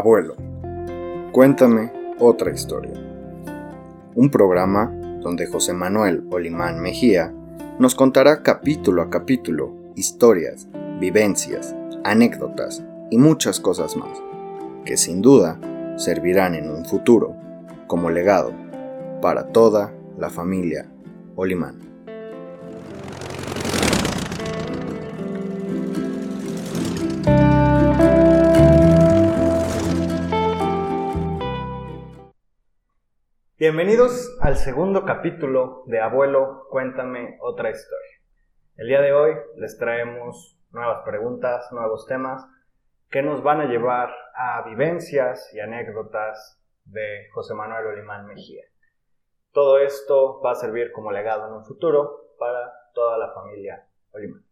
Abuelo, cuéntame otra historia. Un programa donde José Manuel Olimán Mejía nos contará capítulo a capítulo historias, vivencias, anécdotas y muchas cosas más, que sin duda servirán en un futuro como legado para toda la familia Olimán. Bienvenidos al segundo capítulo de Abuelo, cuéntame otra historia. El día de hoy les traemos nuevas preguntas, nuevos temas que nos van a llevar a vivencias y anécdotas de José Manuel Olimán Mejía. Todo esto va a servir como legado en un futuro para toda la familia Olimán.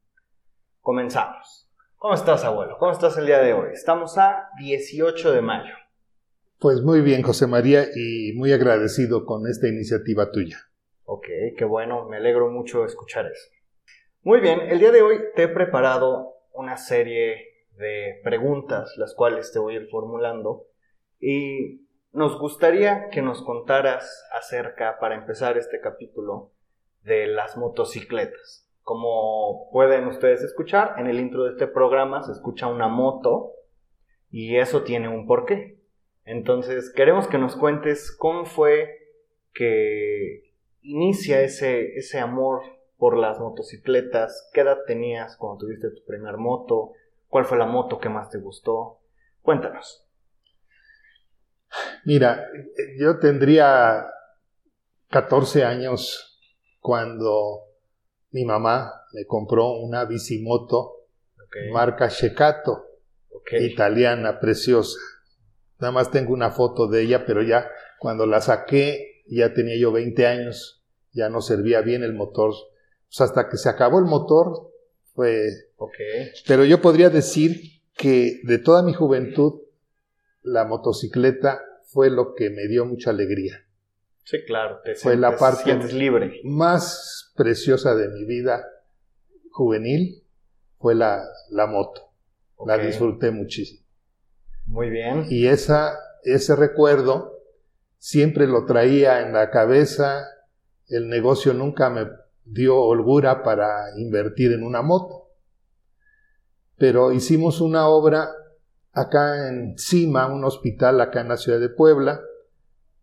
Comenzamos. ¿Cómo estás, abuelo? ¿Cómo estás el día de hoy? Estamos a 18 de mayo. Pues muy bien, José María, y muy agradecido con esta iniciativa tuya. Ok, qué bueno, me alegro mucho escuchar eso. Muy bien, el día de hoy te he preparado una serie de preguntas, las cuales te voy a ir formulando, y nos gustaría que nos contaras acerca, para empezar este capítulo, de las motocicletas. Como pueden ustedes escuchar, en el intro de este programa se escucha una moto y eso tiene un porqué. Entonces, queremos que nos cuentes cómo fue que inicia ese, ese amor por las motocicletas, qué edad tenías cuando tuviste tu primer moto, cuál fue la moto que más te gustó. Cuéntanos. Mira, yo tendría 14 años cuando mi mamá me compró una bicimoto marca Shecato, italiana, preciosa. Nada más tengo una foto de ella, pero ya cuando la saqué, ya tenía yo 20 años, ya no servía bien el motor. Pues hasta que se acabó el motor, fue... Okay. Pero yo podría decir que de toda mi juventud, la motocicleta fue lo que me dio mucha alegría. Sí, claro. Te fue la parte libre. más preciosa de mi vida juvenil, fue la, la moto. La disfruté muchísimo. Muy bien. Y esa, ese recuerdo siempre lo traía en la cabeza. El negocio nunca me dio holgura para invertir en una moto. Pero hicimos una obra acá en Cima, un hospital acá en la ciudad de Puebla,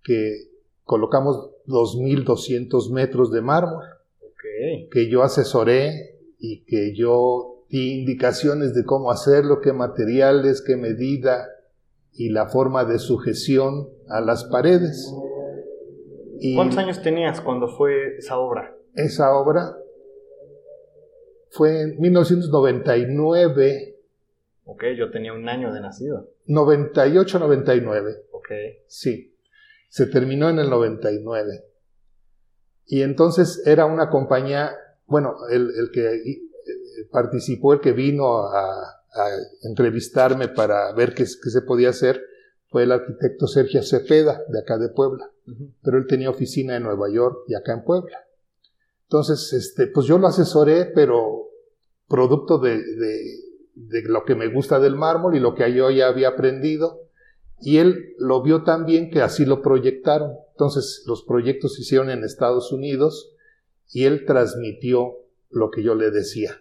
que colocamos 2.200 metros de mármol, que yo asesoré y que yo di indicaciones de cómo hacerlo, qué materiales, qué medida, y la forma de sujeción a las paredes. ¿Cuántos años tenías cuando fue esa obra? Esa obra fue en 1999. Ok, yo tenía un año de nacido. 98-99. Ok. Sí, se terminó en el 99. Y entonces era una compañía, bueno, el, el que eh, participó, el que vino a, a entrevistarme para ver qué, se podía hacer fue el arquitecto Sergio Cepeda, de acá de Puebla. Pero él tenía oficina en Nueva York y acá en Puebla. Entonces, este, pues yo lo asesoré, pero producto de, de, lo que me gusta del mármol y lo que yo ya había aprendido. Y él lo vio tan bien que así lo proyectaron. Entonces, los proyectos se hicieron en Estados Unidos y él transmitió lo que yo le decía.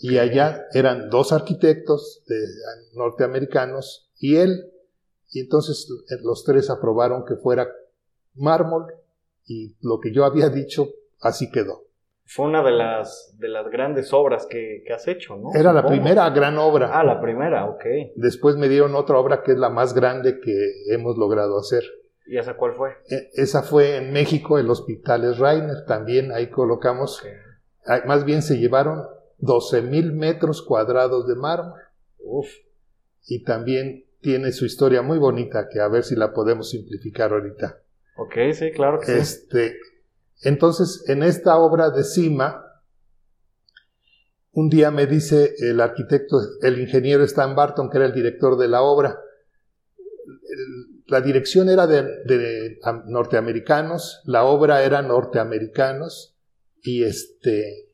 Y allá eran dos arquitectos norteamericanos y él. Y entonces eh, los tres aprobaron que fuera mármol y lo que yo había dicho así quedó. Fue una de las, de las grandes obras que, has hecho, ¿no? Era la primera gran obra. Ah, la primera, ok. Después me dieron otra obra que es la más grande que hemos logrado hacer. ¿Y esa cuál fue? E, esa fue en México, el Hospital Rainer. También ahí colocamos. Más bien se llevaron 12 mil metros cuadrados de mármol. Uf. Y también tiene su historia muy bonita que a ver si la podemos simplificar ahorita. Ok, sí, claro que este, Entonces, en esta obra de Cima, un día me dice el arquitecto, el ingeniero Stan Barton, que era el director de la obra, la dirección era de, de norteamericanos, la obra era norteamericanos, y este,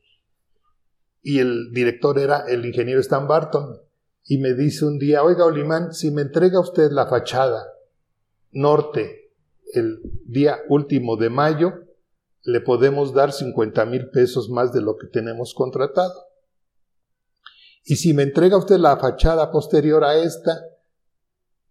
y el director era el ingeniero Stan Barton. y me dice un día, oiga Olimán, si me entrega usted la fachada norte el día último de mayo, le podemos dar 50 mil pesos más de lo que tenemos contratado. Y si me entrega usted la fachada posterior a esta,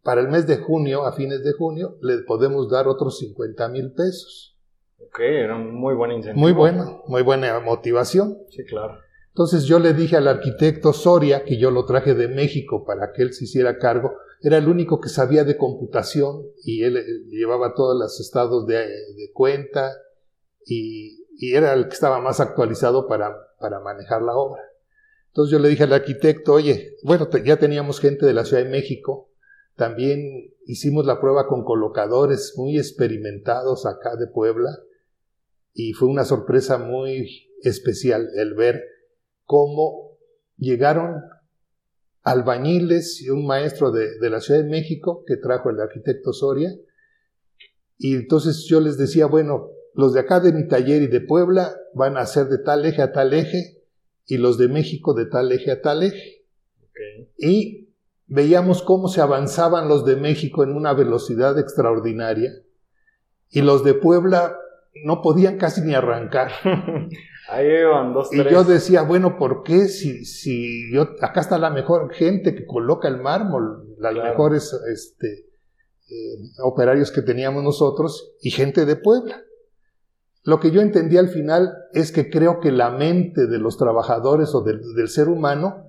para el mes de junio, a fines de junio, le podemos dar otros 50 mil pesos. Ok, era un muy buen incentivo. Muy bueno, muy buena motivación. Sí, claro. Entonces yo le dije al arquitecto Soria, que yo lo traje de México para que él se hiciera cargo, era el único que sabía de computación y él, llevaba todos los estados de, cuenta y, era el que estaba más actualizado para, para manejar la obra. Entonces yo le dije al arquitecto, oye, bueno, ya teníamos gente de la Ciudad de México, también hicimos la prueba con colocadores muy experimentados acá de Puebla y fue una sorpresa muy especial el ver cómo llegaron albañiles y un maestro de, la Ciudad de México que trajo el arquitecto Soria. Y entonces yo les decía, bueno, los de acá de mi taller y de Puebla van a hacer de tal eje a tal eje y los de México de tal eje a tal eje. Y veíamos cómo se avanzaban los de México en una velocidad extraordinaria y los de Puebla no podían casi ni arrancar. Ahí iban dos, tres. Y yo decía, bueno, ¿por qué si, si yo, acá está la mejor gente que coloca el mármol, las mejores este, eh, operarios que teníamos nosotros y gente de Puebla? Lo que yo entendí al final es que creo que la mente de los trabajadores o del, del ser humano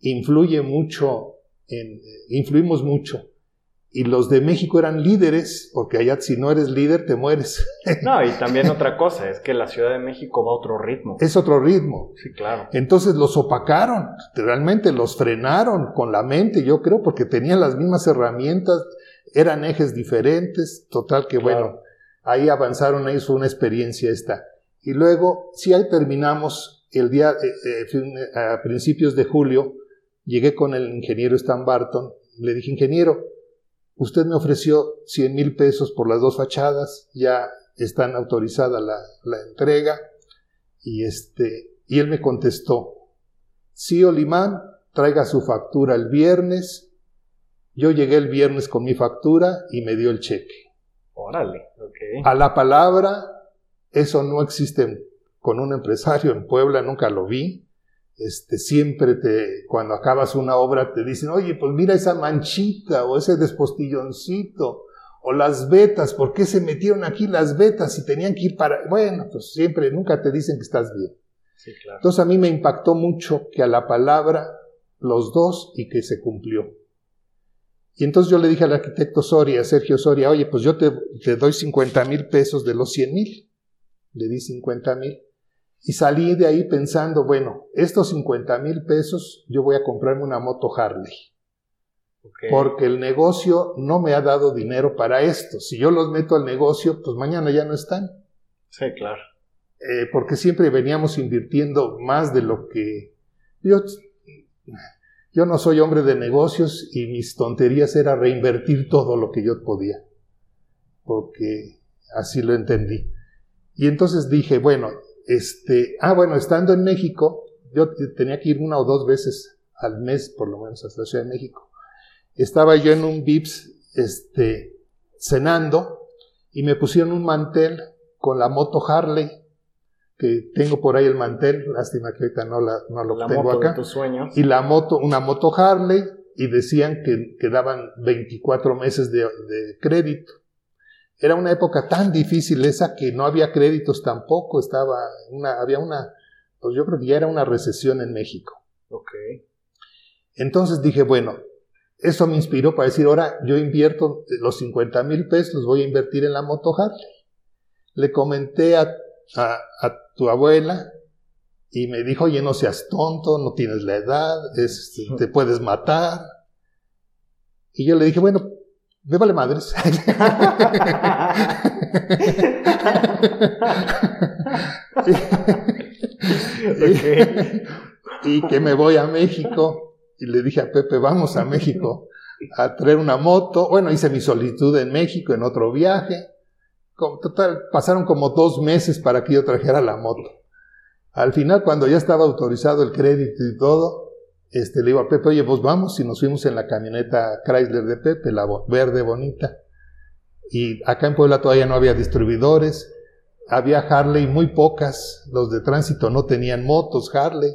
influye mucho, en, influimos mucho y los de México eran líderes, porque allá si no eres líder te mueres. No, y también otra cosa, es que la Ciudad de México va a otro ritmo. Es otro ritmo. Sí, claro. Entonces los opacaron, realmente los frenaron con la mente, yo creo, porque tenían las mismas herramientas, eran ejes diferentes, total que bueno, ahí avanzaron, ahí fue una experiencia esta. Y luego, si ahí terminamos el día, eh, eh, a principios de julio, llegué con el ingeniero Stan Barton, le dije, ingeniero, Usted me ofreció 100 mil pesos por las dos fachadas, ya están autorizada la, entrega. Y, este, y él me contestó, sí, Olimán, traiga su factura el viernes. Yo llegué el viernes con mi factura y me dio el cheque. Órale, ok. A la palabra, eso no existe con un empresario en Puebla, nunca lo vi este, siempre te, cuando acabas una obra te dicen, oye, pues mira esa manchita o ese despostilloncito o las vetas, ¿por qué se metieron aquí las vetas y tenían que ir para... Bueno, pues siempre, nunca te dicen que estás bien. Sí, claro. Entonces a mí me impactó mucho que a la palabra los dos y que se cumplió. Y entonces yo le dije al arquitecto Soria, Sergio Soria, oye, pues yo te, te doy 50 mil pesos de los 100 mil. Le di 50 mil. Y salí de ahí pensando, bueno, estos 50 mil pesos yo voy a comprarme una moto Harley. Porque el negocio no me ha dado dinero para esto. Si yo los meto al negocio, pues mañana ya no están. Sí, claro. Eh, porque siempre veníamos invirtiendo más de lo que... Yo, yo no soy hombre de negocios y mis tonterías era reinvertir todo lo que yo podía. Porque así lo entendí. Y entonces dije, bueno, este, ah, bueno, estando en México, yo tenía que ir una o dos veces al mes, por lo menos, hasta la Ciudad de México. Estaba yo en un VIPS, este, cenando, y me pusieron un mantel con la moto Harley, que tengo por ahí el mantel, lástima que ahorita no, la, no lo tengo acá. Y la moto, una moto Harley, y decían que, que daban 24 meses de, de crédito. Era una época tan difícil esa que no había créditos tampoco, estaba una, había una, pues yo creo que ya era una recesión en México. Ok. Entonces dije, bueno, eso me inspiró para decir, ahora yo invierto los 50 mil pesos, los voy a invertir en la moto Harley. Le comenté a, a, tu abuela y me dijo, oye, no seas tonto, no tienes la edad, te puedes matar. Y yo le dije, bueno, me vale madres. y, que me voy a México. Y le dije a Pepe, vamos a México a traer una moto. Bueno, hice mi solicitud en México en otro viaje. total, pasaron como dos meses para que yo trajera la moto. Al final, cuando ya estaba autorizado el crédito y todo, este, le digo a Pepe, oye, pues vamos, y nos fuimos en la camioneta Chrysler de Pepe, la verde bonita. Y acá en Puebla todavía no había distribuidores, había Harley muy pocas, los de tránsito no tenían motos Harley.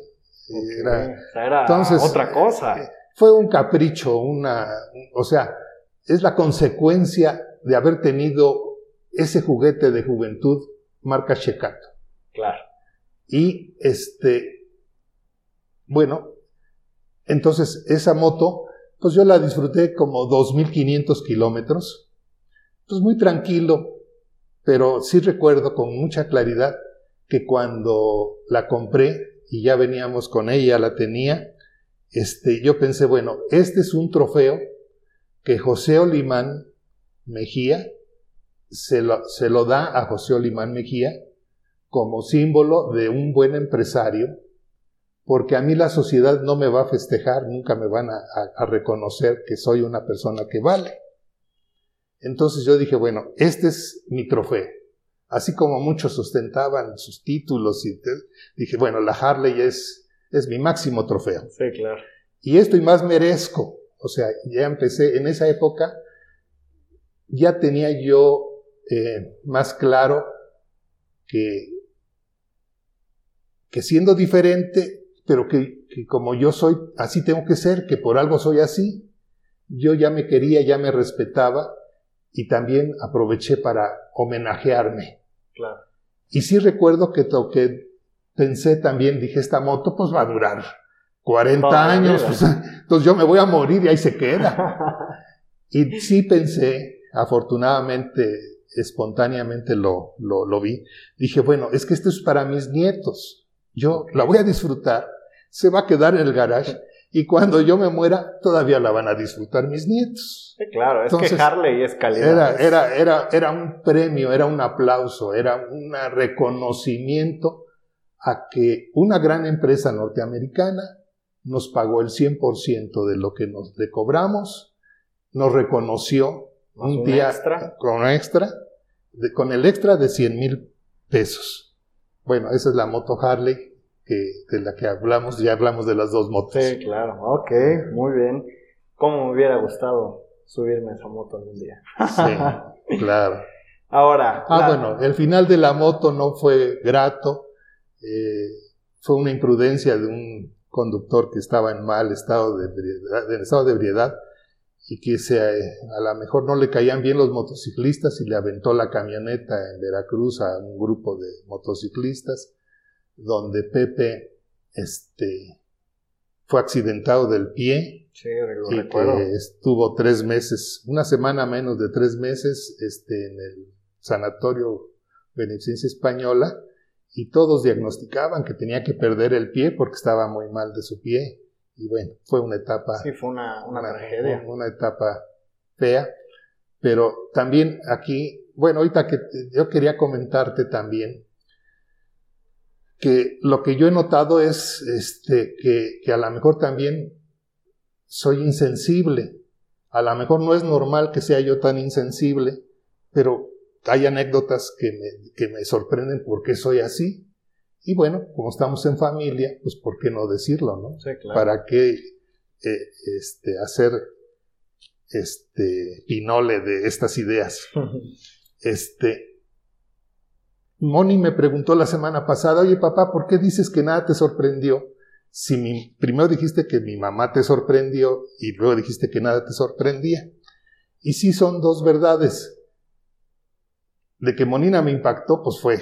Era, entonces, otra cosa. Eh, fue un capricho, una, o sea, es la consecuencia de haber tenido ese juguete de juventud marca Checato. Claro. Y este, bueno, entonces esa moto, pues yo la disfruté como 2.500 kilómetros, pues muy tranquilo, pero sí recuerdo con mucha claridad que cuando la compré y ya veníamos con ella, la tenía, este, yo pensé, bueno, este es un trofeo que José Olimán Mejía se lo, se lo da a José Olimán Mejía como símbolo de un buen empresario, porque a mí la sociedad no me va a festejar, nunca me van a, a reconocer que soy una persona que vale. Entonces yo dije, bueno, este es mi trofeo. Así como muchos ostentaban sus títulos y dije, bueno, la Harley es, es mi máximo trofeo. Sí, claro. Y esto y más merezco. O sea, ya empecé, en esa época ya tenía yo eh, más claro que, que siendo diferente, pero que, que como yo soy, así tengo que ser, que por algo soy así, yo ya me quería, ya me respetaba y también aproveché para homenajearme. Claro. Y sí recuerdo que, que pensé también, dije, esta moto pues va a durar 40 años, pues, entonces yo me voy a morir y ahí se queda. y sí pensé, afortunadamente, espontáneamente lo, lo, lo vi, dije, bueno, es que esto es para mis nietos, yo la voy a disfrutar, se va a quedar en el garage y cuando yo me muera, todavía la van a disfrutar mis nietos. Sí, claro, es que Harley es calidad. Era, era, era, era un premio, era un aplauso, era un reconocimiento a que una gran empresa norteamericana nos pagó el 100% de lo que nos le cobramos, nos reconoció un, día extra. con extra, con el extra de 100 mil pesos. Bueno, esa es la moto Harley que, de la que hablamos, ya hablamos de las dos motos. Sí, claro, ok, muy bien. ¿Cómo me hubiera gustado subirme a esa moto algún día? sí, claro. Ahora. Ah, bueno, el final de la moto no fue grato, eh, fue una imprudencia de un conductor que estaba en mal estado de en estado de ebriedad y que se, a lo mejor no le caían bien los motociclistas y le aventó la camioneta en Veracruz a un grupo de motociclistas donde Pepe este, fue accidentado del pie. Sí, lo y recuerdo. Que estuvo tres meses, una semana menos de tres meses este, en el sanatorio Beneficencia Española y todos diagnosticaban que tenía que perder el pie porque estaba muy mal de su pie. Y bueno, fue una etapa. Sí, fue una, una, tragedia. Una, etapa fea. Pero también aquí, bueno, ahorita que yo quería comentarte también que lo que yo he notado es este, que, que a lo mejor también soy insensible. A lo mejor no es normal que sea yo tan insensible, pero hay anécdotas que me, que me sorprenden por qué soy así. Y bueno, como estamos en familia, pues ¿por qué no decirlo, no? Sí, claro. ¿Para qué eh, este, hacer este pinole de estas ideas? este, Moni me preguntó la semana pasada, oye papá, ¿por qué dices que nada te sorprendió? Si mi, primero dijiste que mi mamá te sorprendió y luego dijiste que nada te sorprendía. Y sí son dos verdades. De que Monina me impactó, pues fue,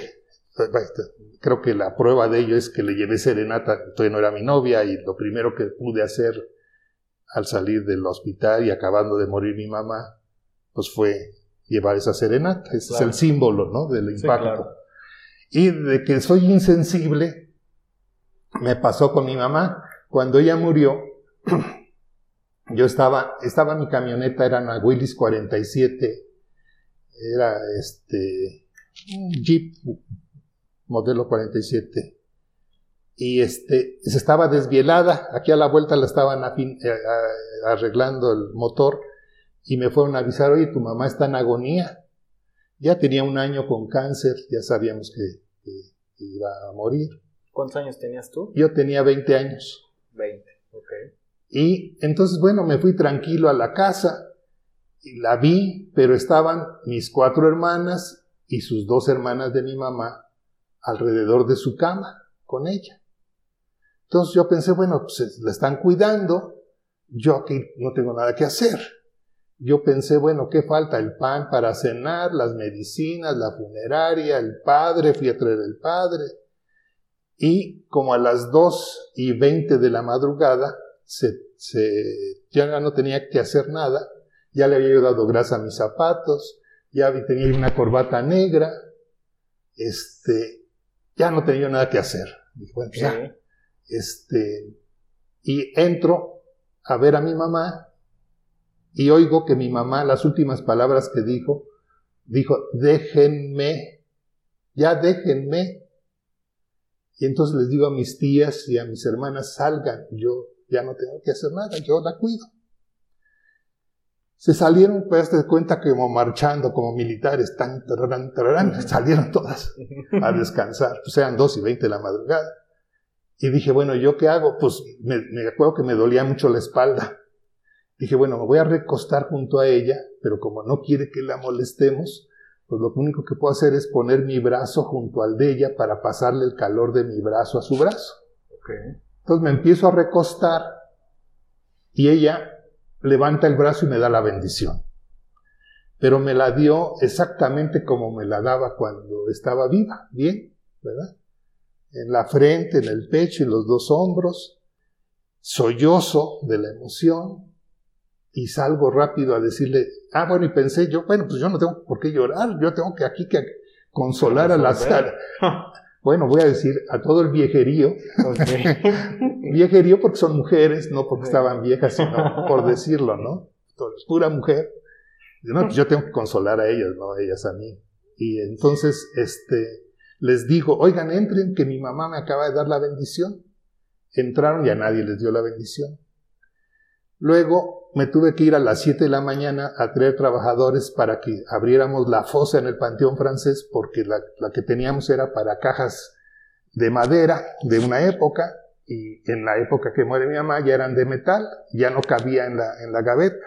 creo que la prueba de ello es que le llevé serenata, todavía no era mi novia, y lo primero que pude hacer al salir del hospital y acabando de morir mi mamá, pues fue llevar esa serenata. Ese es el símbolo, ¿no? Del impacto. Y de que soy insensible, me pasó con mi mamá. Cuando ella murió, yo estaba, estaba mi camioneta, era una Willis 47, era este, Jeep modelo 47. Y este, se estaba desvielada, aquí a la vuelta la estaban eh, arreglando el motor y me fueron a avisar, oye, tu mamá está en agonía. Ya tenía un año con cáncer, ya sabíamos que, iba a morir. ¿Cuántos años tenías tú? Yo tenía 20 años. 20, ok. Y entonces, bueno, me fui tranquilo a la casa y la vi, pero estaban mis cuatro hermanas y sus dos hermanas de mi mamá alrededor de su cama con ella. Entonces yo pensé, bueno, pues la están cuidando, yo aquí no tengo nada que hacer. Yo pensé, bueno, ¿qué falta? El pan para cenar, las medicinas, la funeraria, el padre, fui a traer el padre. Y como a las dos y veinte de la madrugada, ya no tenía que hacer nada, ya le había dado grasa a mis zapatos, ya tenía una corbata negra, este, ya no tenía nada que hacer. bueno, pues ya, este, y entro a ver a mi mamá y oigo que mi mamá, las últimas palabras que dijo, dijo, déjenme, ya déjenme. Y entonces les digo a mis tías y a mis hermanas, salgan, yo ya no tengo que hacer nada, yo la cuido. Se salieron, pues de cuenta como marchando, como militares, tan, salieron todas a descansar, pues eran dos y veinte de la madrugada. Y dije, bueno, ¿yo qué hago? Pues me, me, acuerdo que me dolía mucho la espalda. Dije, bueno, me voy a recostar junto a ella, pero como no quiere que la molestemos, pues lo único que puedo hacer es poner mi brazo junto al de ella para pasarle el calor de mi brazo a su brazo. Entonces me empiezo a recostar y ella levanta el brazo y me da la bendición. Pero me la dio exactamente como me la daba cuando estaba viva, bien, ¿verdad? en la frente, en el pecho y los dos hombros, sollozo de la emoción, y salgo rápido a decirle, ah, bueno, y pensé yo, bueno, pues yo no tengo por qué llorar, yo tengo que aquí que consolar a las... bueno, voy a decir a todo el viejerío, viejerío porque son mujeres, no porque estaban viejas, sino por decirlo, ¿no? Pura mujer. No, pues yo tengo que consolar a ellas, no ellas a mí. Y entonces, este, les digo, oigan, entren, que mi mamá me acaba de dar la bendición. Entraron y a nadie les dio la bendición. Luego me tuve que ir a las 7 de la mañana a traer trabajadores para que abriéramos la fosa en el Panteón francés, porque la, que teníamos era para cajas de madera de una época, y en la época que muere mi mamá ya eran de metal, ya no cabía en la, en la gaveta.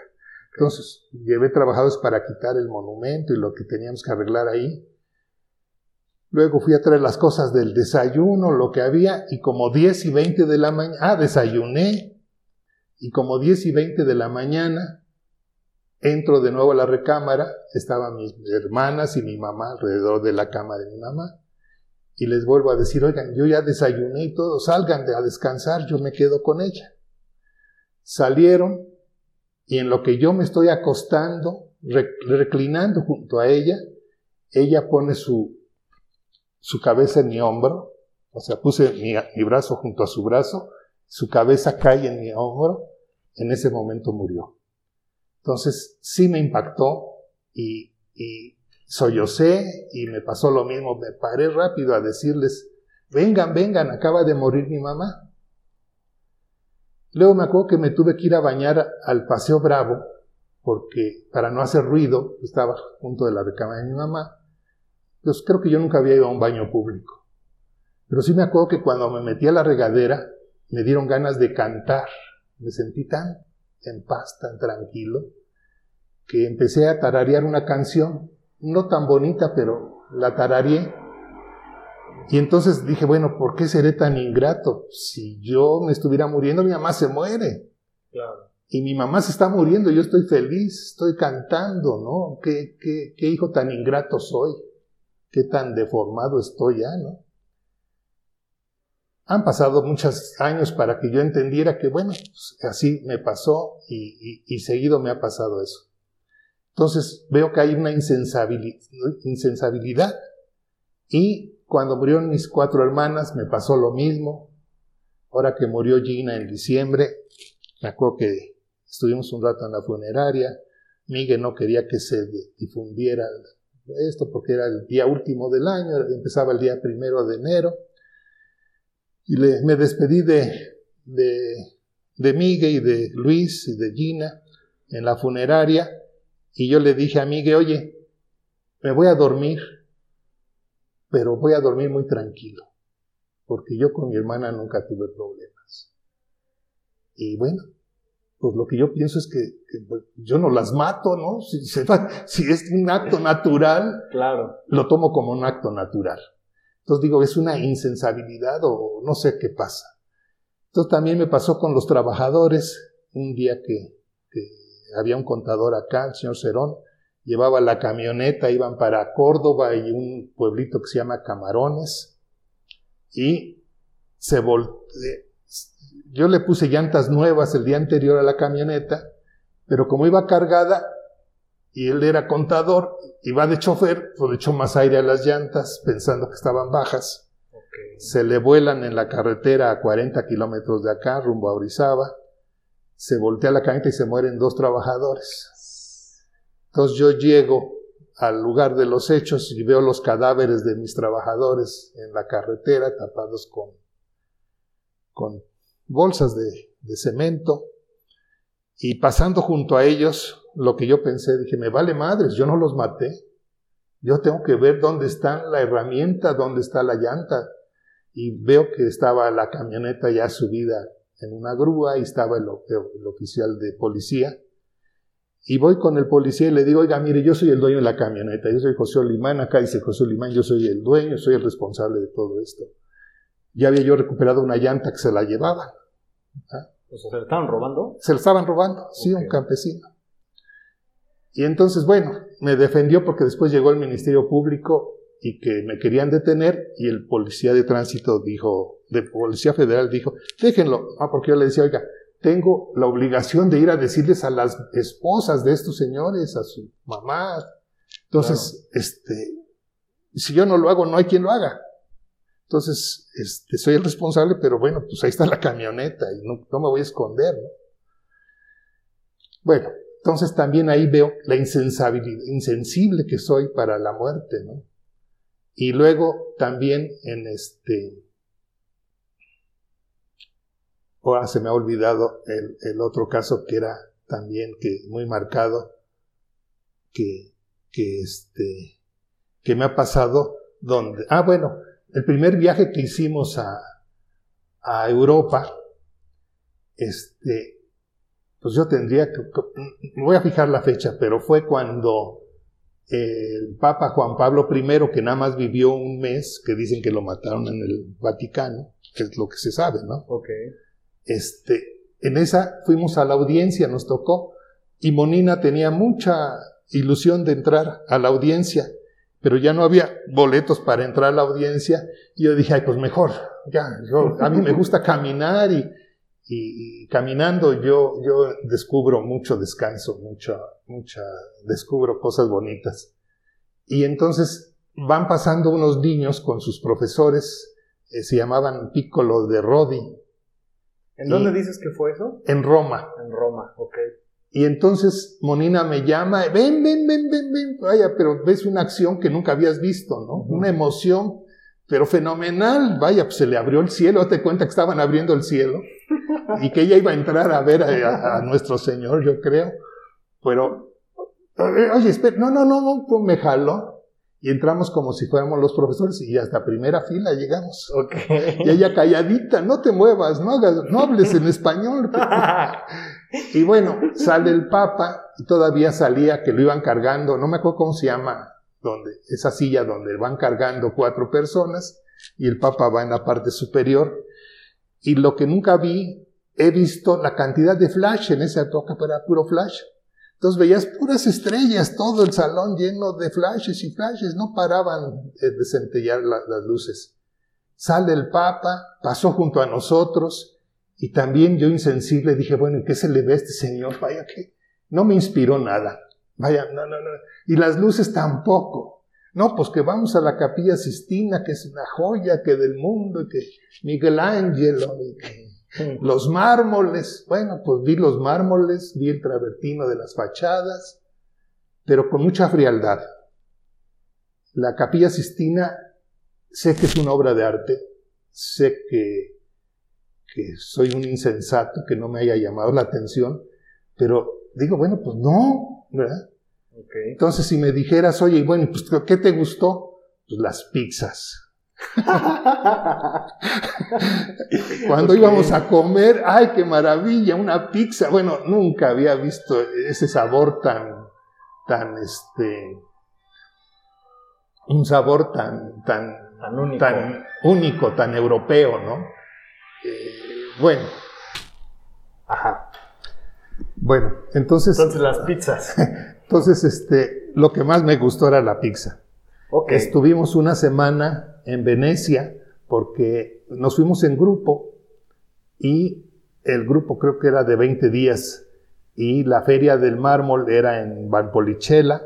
Entonces llevé trabajadores para quitar el monumento y lo que teníamos que arreglar ahí. Luego fui a traer las cosas del desayuno, lo que había, y como 10 y 20 de la mañana, ah, desayuné, y como 10 y 20 de la mañana, entro de nuevo a la recámara, estaban mis hermanas y mi mamá alrededor de la cama de mi mamá, y les vuelvo a decir, oigan, yo ya desayuné y todo, salgan a descansar, yo me quedo con ella. Salieron, y en lo que yo me estoy acostando, reclinando junto a ella, ella pone su su cabeza en mi hombro, o sea, puse mi, brazo junto a su brazo, su cabeza cae en mi hombro, en ese momento murió. Entonces, sí me impactó y, y sollocé y me pasó lo mismo, me paré rápido a decirles, vengan, vengan, acaba de morir mi mamá. Luego me acuerdo que me tuve que ir a bañar al Paseo Bravo, porque para no hacer ruido, estaba junto de la recámara de mi mamá, entonces creo que yo nunca había ido a un baño público. Pero sí me acuerdo que cuando me metí a la regadera me dieron ganas de cantar. Me sentí tan en paz, tan tranquilo, que empecé a tararear una canción, no tan bonita, pero la tarareé. Y entonces dije, bueno, ¿por qué seré tan ingrato? Si yo me estuviera muriendo, mi mamá se muere. Y mi mamá se está muriendo, yo estoy feliz, estoy cantando, ¿no? ¿Qué, qué, qué hijo tan ingrato soy? qué tan deformado estoy ya, ¿no? Han pasado muchos años para que yo entendiera que, bueno, pues, así me pasó y, seguido me ha pasado eso. Entonces veo que hay una insensabilidad y cuando murieron mis cuatro hermanas me pasó lo mismo. Ahora que murió Gina en diciembre, me acuerdo que estuvimos un rato en la funeraria, Miguel no quería que se difundiera esto porque era el día último del año, empezaba el día primero de enero. Y le, me despedí de, de, de Miguel y de Luis y de Gina en la funeraria. Y yo le dije a Miguel, oye, me voy a dormir, pero voy a dormir muy tranquilo, porque yo con mi hermana nunca tuve problemas. Y bueno, pues lo que yo pienso es que, pues, yo no las mato, ¿no? Si, si, es un acto natural, claro. lo tomo como un acto natural. Entonces digo, es una insensabilidad o no sé qué pasa. Entonces también me pasó con los trabajadores, un día que, había un contador acá, el señor Cerón, llevaba la camioneta, iban para Córdoba y un pueblito que se llama Camarones, y se volteó, yo le puse llantas nuevas el día anterior a la camioneta, pero como iba cargada y él era contador, iba de chofer, pues le echó más aire a las llantas pensando que estaban bajas. Se le vuelan en la carretera a 40 kilómetros de acá, rumbo a Orizaba. Se voltea la camioneta y se mueren dos trabajadores. Entonces yo llego al lugar de los hechos y veo los cadáveres de mis trabajadores en la carretera tapados con, con bolsas de, cemento, y pasando junto a ellos, lo que yo pensé, dije, me vale madres, yo no los maté. Yo tengo que ver dónde está la herramienta, dónde está la llanta. Y veo que estaba la camioneta ya subida en una grúa y estaba el, el, oficial de policía. Y voy con el policía y le digo, oiga, mire, yo soy el dueño de la camioneta, yo soy José Olimán, acá dice José Olimán, yo soy el dueño, soy el responsable de todo esto ya había yo recuperado una llanta que se la llevaban. ¿Ah? ¿Se la estaban robando? Se la estaban robando, sí, un campesino. Y entonces, bueno, me defendió porque después llegó el Ministerio Público y que me querían detener y el policía de tránsito dijo, de policía federal dijo, déjenlo. Ah, porque yo le decía, oiga, tengo la obligación de ir a decirles a las esposas de estos señores, a su mamá. Entonces, este, si yo no lo hago, no hay quien lo haga. Entonces, este, soy el responsable, pero bueno, pues ahí está la camioneta y no, me voy a esconder, ¿no? Bueno, entonces también ahí veo la insensabilidad, insensible que soy para la muerte, ¿no? Y luego también en este, ahora se me ha olvidado el, el, otro caso que era también que muy marcado, que, que este, que me ha pasado donde, ah bueno, el primer viaje que hicimos a, a Europa, este, pues yo tendría que, voy a fijar la fecha, pero fue cuando el Papa Juan Pablo I, que nada más vivió un mes, que dicen que lo mataron en el Vaticano, que es lo que se sabe, ¿no? Ok. Este, en esa fuimos a la audiencia, nos tocó, y Monina tenía mucha ilusión de entrar a la audiencia pero ya no había boletos para entrar a la audiencia. Y yo dije, ay, pues mejor, ya, a mí me gusta caminar y, y, caminando yo, yo descubro mucho descanso, mucha, mucha, descubro cosas bonitas. Y entonces van pasando unos niños con sus profesores, eh, se llamaban Piccolo de Rodi. ¿En dónde dices que fue eso? En Roma. En Roma, ok. Y entonces Monina me llama, ven, ven, ven, ven, ven, vaya, pero ves una acción que nunca habías visto, ¿no? Una emoción, pero fenomenal, vaya, pues se le abrió el cielo, date cuenta que estaban abriendo el cielo y que ella iba a entrar a ver a, nuestro Señor, yo creo. Pero, oye, espera, no, no, no, no, pues me jaló. Y entramos como si fuéramos los profesores y hasta primera fila llegamos. Okay. Y ella calladita, no te muevas, no, hagas, no hables en español. Y bueno, sale el Papa y todavía salía que lo iban cargando, no me acuerdo cómo se llama, donde, esa silla donde van cargando cuatro personas y el Papa va en la parte superior. Y lo que nunca vi, he visto la cantidad de flash en esa época, pero era puro flash. Entonces veías puras estrellas, todo el salón lleno de flashes y flashes, no paraban de centellar las luces. Sale el Papa, pasó junto a nosotros, y también yo insensible dije, bueno, ¿qué se le ve a este señor? Vaya que no me inspiró nada. Vaya, no, no, no. Y las luces tampoco. No, pues que vamos a la capilla Sistina, que es una joya que del mundo, que Miguel Ángel, y que los mármoles. Bueno, pues vi los mármoles, vi el travertino de las fachadas, pero con mucha frialdad. La capilla Sistina sé que es una obra de arte, sé que que soy un insensato, que no me haya llamado la atención, pero digo, bueno, pues no, ¿verdad? Entonces, si me dijeras, oye, bueno, pues, ¿qué te gustó? Pues las pizzas. Cuando íbamos a comer, ¡ay, qué maravilla! Una pizza. Bueno, nunca había visto ese sabor tan, tan, este, un sabor tan, tan, Tan único. tan único, tan europeo, ¿no? Eh, bueno, Ajá. bueno, entonces, Entonces las pizzas. entonces, este, lo que más me gustó era la pizza. Ok. Estuvimos una semana en Venecia porque nos fuimos en grupo y el grupo creo que era de 20 días y la feria del mármol era en Valpolicella.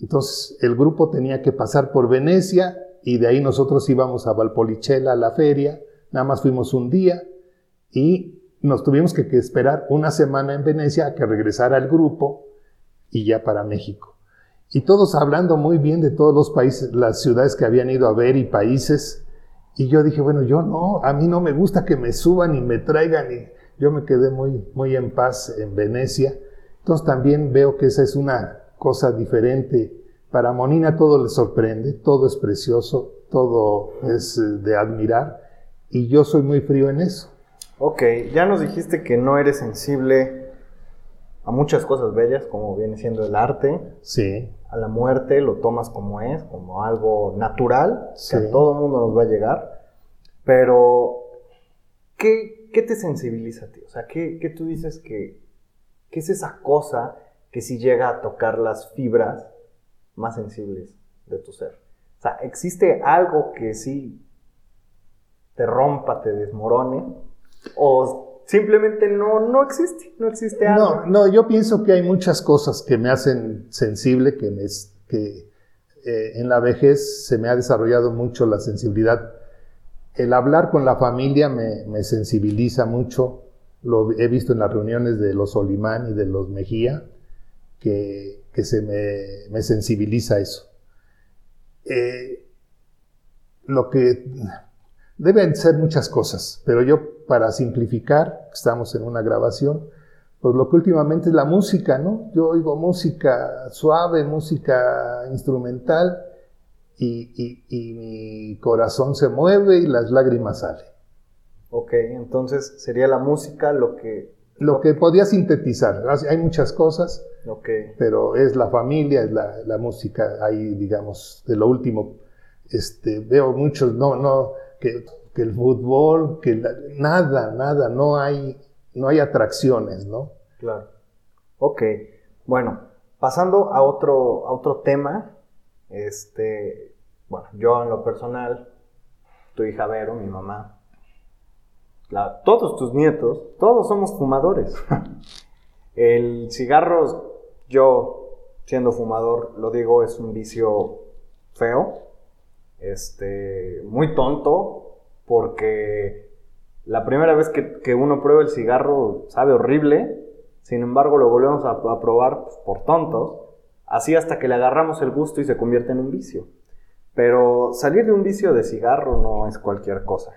Entonces el grupo tenía que pasar por Venecia y de ahí nosotros íbamos a Valpolicella a la feria. Nada más fuimos un día y nos tuvimos que, que esperar una semana en Venecia a que regresara el grupo y ya para México. Y todos hablando muy bien de todos los países, las ciudades que habían ido a ver y países. Y yo dije, bueno, yo no, a mí no me gusta que me suban y me traigan. Y yo me quedé muy, muy en paz en Venecia. Entonces también veo que esa es una cosa diferente. Para Monina todo le sorprende, todo es precioso, todo es eh, de admirar. Y yo soy muy frío en eso. Ok, ya nos dijiste que no eres sensible a muchas cosas bellas, como viene siendo el arte, Sí, a la muerte, lo tomas como es, como algo natural, Sí. que a todo mundo nos va a llegar. Pero, ¿qué, qué te sensibiliza a ti? O sea, ¿qué, qué tú dices que, qué es esa cosa que si llega a tocar las fibras más sensibles de tu ser? O sea, ¿existe algo que sí te rompa, te desmorone? ¿O simplemente no, no existe? No existe algo. No, no, yo pienso que hay muchas cosas que me hacen sensible, que, me, que eh, en la vejez se me ha desarrollado mucho la sensibilidad. El hablar con la familia me, me sensibiliza mucho. Lo he visto en las reuniones de los Olimán y de los Mejía, que, que se me, me sensibiliza eso. Eh, lo que deben ser muchas cosas, pero yo para simplificar, estamos en una grabación, pues lo que últimamente es la música, ¿no? Yo oigo música suave, música instrumental y, y- y mi corazón se mueve y las lágrimas salen. Ok, entonces sería la música lo que... Lo que podía sintetizar, hay muchas cosas, Ok, pero es la familia, es la, la música, ahí digamos, de lo último. Este, veo muchos, no, no, que, el fútbol, que la- nada, nada, no hay, no hay atracciones, ¿no? claro. Ok, bueno, pasando a otro, a otro tema, este, bueno, yo en lo personal, tu hija Vero, mi mamá, la- todos tus nietos, todos somos fumadores. El cigarro, yo siendo fumador, lo digo, es un vicio feo, este, muy tonto, porque la primera vez que, que uno prueba el cigarro sabe horrible, sin embargo lo volvemos a, probar pues, por tontos, así hasta que le agarramos el gusto y se convierte en un vicio. Pero salir de un vicio de cigarro no es cualquier cosa.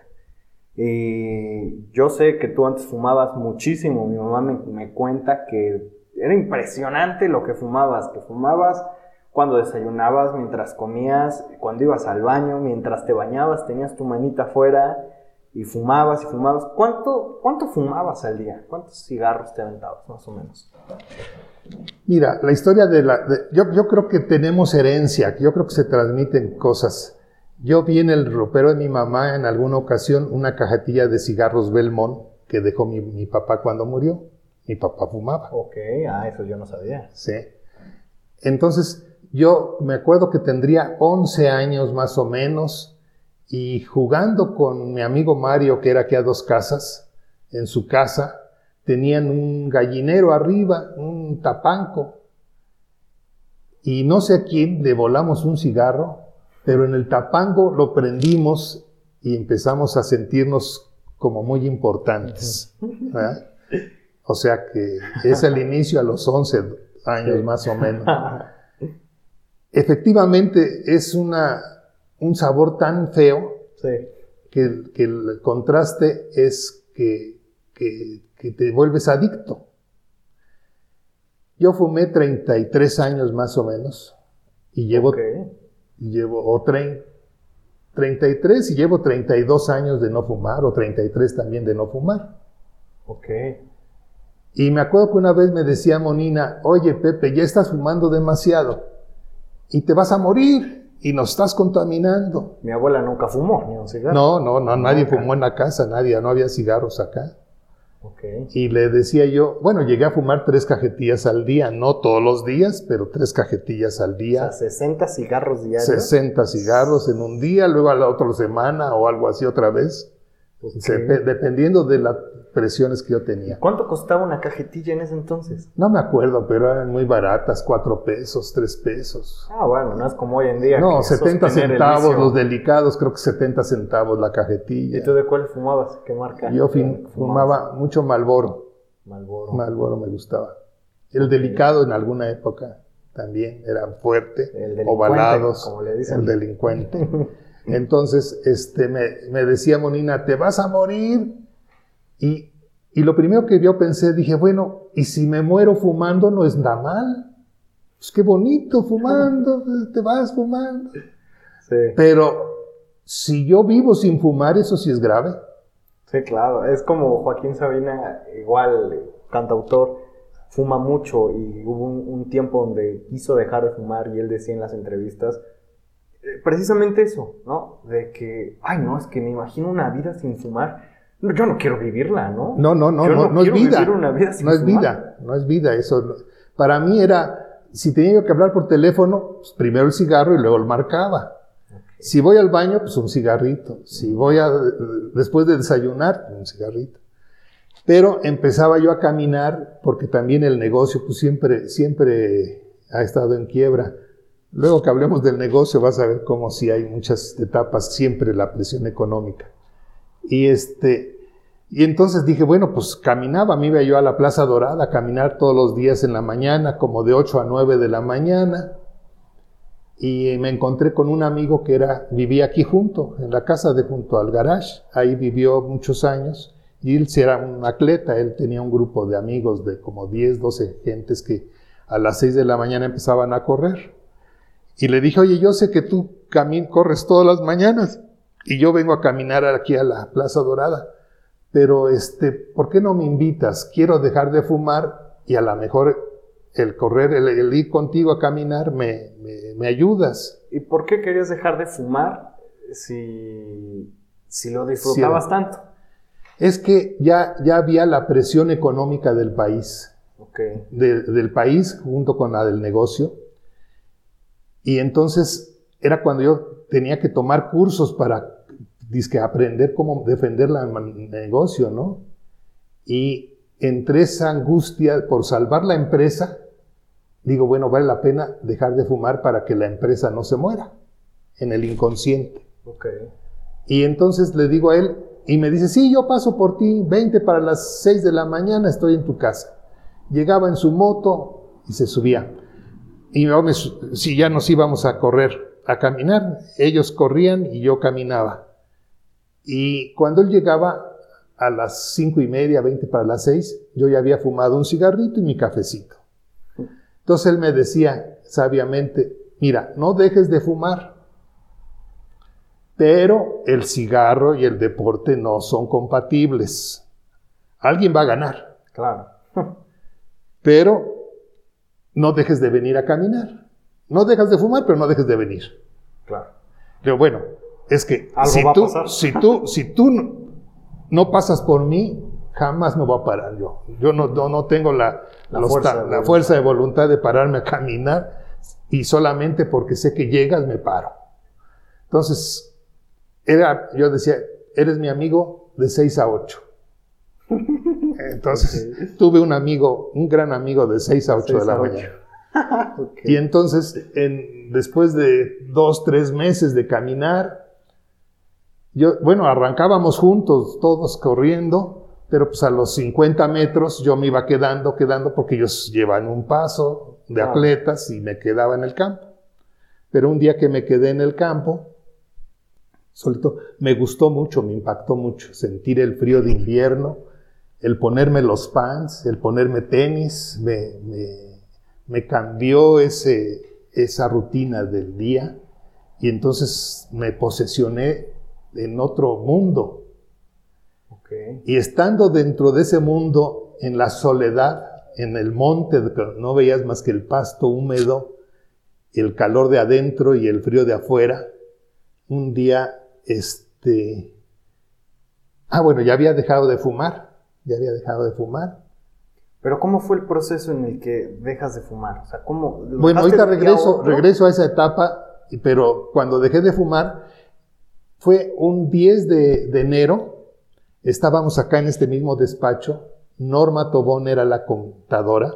Y yo sé que tú antes fumabas muchísimo. Mi mamá me, me cuenta que era impresionante lo que fumabas. Que fumabas cuando desayunabas, mientras comías, cuando ibas al baño, mientras te bañabas, tenías tu manita afuera y fumabas y fumabas. ¿Cuánto, cuánto fumabas al día? ¿Cuántos cigarros te aventabas, más o menos? Mira, la historia de la... de- yo, yo creo que tenemos herencia, yo creo que se transmiten cosas. Yo vi en el ropero de mi mamá en alguna ocasión una cajetilla de cigarros Belmont que dejó mi, mi papá cuando murió. Mi papá fumaba. Ok, ah, eso yo no sabía. Sí. Entonces, yo me acuerdo que tendría 11 años más o menos y jugando con mi amigo Mario, que era aquí a dos casas, en su casa, tenían un gallinero arriba, un tapanco. Y no sé a quién le volamos un cigarro, pero en el tapanco lo prendimos y empezamos a sentirnos como muy importantes. ¿verdad? O sea que es el inicio a los 11 años más o menos. Efectivamente es una, un sabor tan feo Sí. que, el- que el contraste es que, que- que te vuelves adicto. Yo fumé 33 años más o menos y llevo, Ok. llevo o trein- 33 y llevo 32 años de no fumar o 33 también de no fumar. Ok. Y me acuerdo que una vez me decía Monina, oye Pepe, ya estás fumando demasiado y te vas a morir y nos estás contaminando. Mi abuela nunca fumó ni un cigarro. No, no, no, nadie fumó en la casa, nadie, no había cigarros acá. Okay. Y le decía yo, bueno, llegué a fumar tres cajetillas al día, no todos los días, pero tres cajetillas al día. O sea, 60 cigarros diarios. 60 cigarros en un día, luego a la otra semana o algo así otra vez. Se- dependiendo de las presiones que yo tenía. ¿Cuánto costaba una cajetilla en ese entonces? No me acuerdo, pero eran muy baratas, cuatro pesos, tres pesos. Ah, bueno, no es como hoy en día. No, que 70 sostener el centavos, los delicados, creo que 70 centavos la cajetilla. ¿Y tú de cuál fumabas? ¿Qué marca? Yo fin- fumaba mucho Malboro. Malboro. Malboro me gustaba. El delicado en alguna época también era fuerte, ovalados, como le dicen. el delincuente. Entonces, este, me, me decía Monina, te vas a morir. Y, y lo primero que yo pensé, dije, bueno, ¿y si me muero fumando no es nada mal? Pues qué bonito fumando, te vas fumando. Sí. Pero si yo vivo sin fumar, eso sí es grave. Sí, claro. Es como Joaquín Sabina, igual cantautor, fuma mucho y hubo un, un tiempo donde quiso dejar de fumar y él decía en las entrevistas precisamente eso, ¿no? De que, ay, no, es que me imagino una vida sin fumar. No, Yo no quiero vivirla, ¿no? No, no, no, Yo no, no es vida. vivir una vida sin No es fumar. vida, no es vida. Eso, no- para mí era, si tenía yo que hablar por teléfono, pues primero el cigarro y luego el marcaba. Si voy al baño, pues un cigarrito. Si voy a, después de desayunar, un cigarrito. Pero empezaba yo a caminar porque también el negocio pues siempre, siempre ha estado en quiebra. Luego que hablemos del negocio vas a ver cómo si hay muchas etapas, siempre la presión económica. Y este, y entonces dije, bueno, pues caminaba, me iba yo a la Plaza Dorada a caminar todos los días en la mañana, como de 8 a 9 de la mañana. Y me encontré con un amigo que era, vivía aquí junto, en la casa de junto al garage. Ahí vivió muchos años. Y él sí era un atleta, él tenía un grupo de amigos de como 10, 12 gentes que a las 6 de la mañana empezaban a correr. Y le dije, oye, yo sé que tú camin corres todas las mañanas y yo vengo a caminar aquí a la Plaza Dorada, pero este, ¿por qué no me invitas? Quiero dejar de fumar y a lo mejor el correr, el, el ir contigo a caminar me, me, me ayudas. ¿Y por qué querías dejar de fumar si, si lo disfrutabas Sí. tanto? Es que ya, ya había la presión económica del país. De- del país junto con la del negocio. Y entonces era cuando yo tenía que tomar cursos para dizque, aprender cómo defender el negocio, ¿no? Y entre esa angustia por salvar la empresa, digo, bueno, vale la pena dejar de fumar para que la empresa no se muera en el inconsciente. Ok. Y entonces le digo a él, y me dice, sí, yo paso por ti, 20 para las 6 de la mañana, estoy en tu casa. Llegaba en su moto y se subía. Y yo me si ya nos íbamos a correr, a caminar, ellos corrían y yo caminaba. Y cuando él llegaba a las cinco y media, 20 para las 6, yo ya había fumado un cigarrito y mi cafecito. Entonces él me decía sabiamente, mira, no dejes de fumar, pero el cigarro y el deporte no son compatibles. Alguien va a ganar, Claro. pero no dejes de venir a caminar. No dejas de fumar, pero no dejes de venir. Claro. Pero bueno, es que Algo si va a tú, pasar. si tú, si tú no, no pasas por mí, jamás me voy a parar yo. Yo no, no, no tengo la, La los fuerza ta- la voluntad. fuerza de voluntad de pararme a caminar y solamente porque sé que llegas me paro. Entonces, era, yo decía, eres mi amigo de 6 a 8. Entonces, tuve un amigo, un gran amigo de 6 a 8 de la mañana. Y entonces, en- después de dos, tres meses de caminar, yo, bueno, arrancábamos juntos, todos corriendo, pero pues a los 50 metros yo me iba quedando, quedando, porque ellos llevan un paso de atletas y me quedaba en el campo. Pero un día que me quedé en el campo, solito, me gustó mucho, me impactó mucho sentir el frío de invierno, el ponerme los pants, el ponerme tenis, me, me- me cambió ese, esa rutina del día y entonces me posesioné en otro mundo. Y estando dentro de ese mundo, en la soledad, en el monte, no veías más que el pasto húmedo, el calor de adentro y el frío de afuera, un día, este, ah, bueno, ya había dejado de fumar, ya había dejado de fumar. Pero ¿cómo fue el proceso en el que dejas de fumar? O sea, ¿cómo, bueno, ahorita regreso, regreso a esa etapa, pero cuando dejé de fumar, fue un 10 de, de enero, estábamos acá en este mismo despacho, Norma Tobón era la contadora,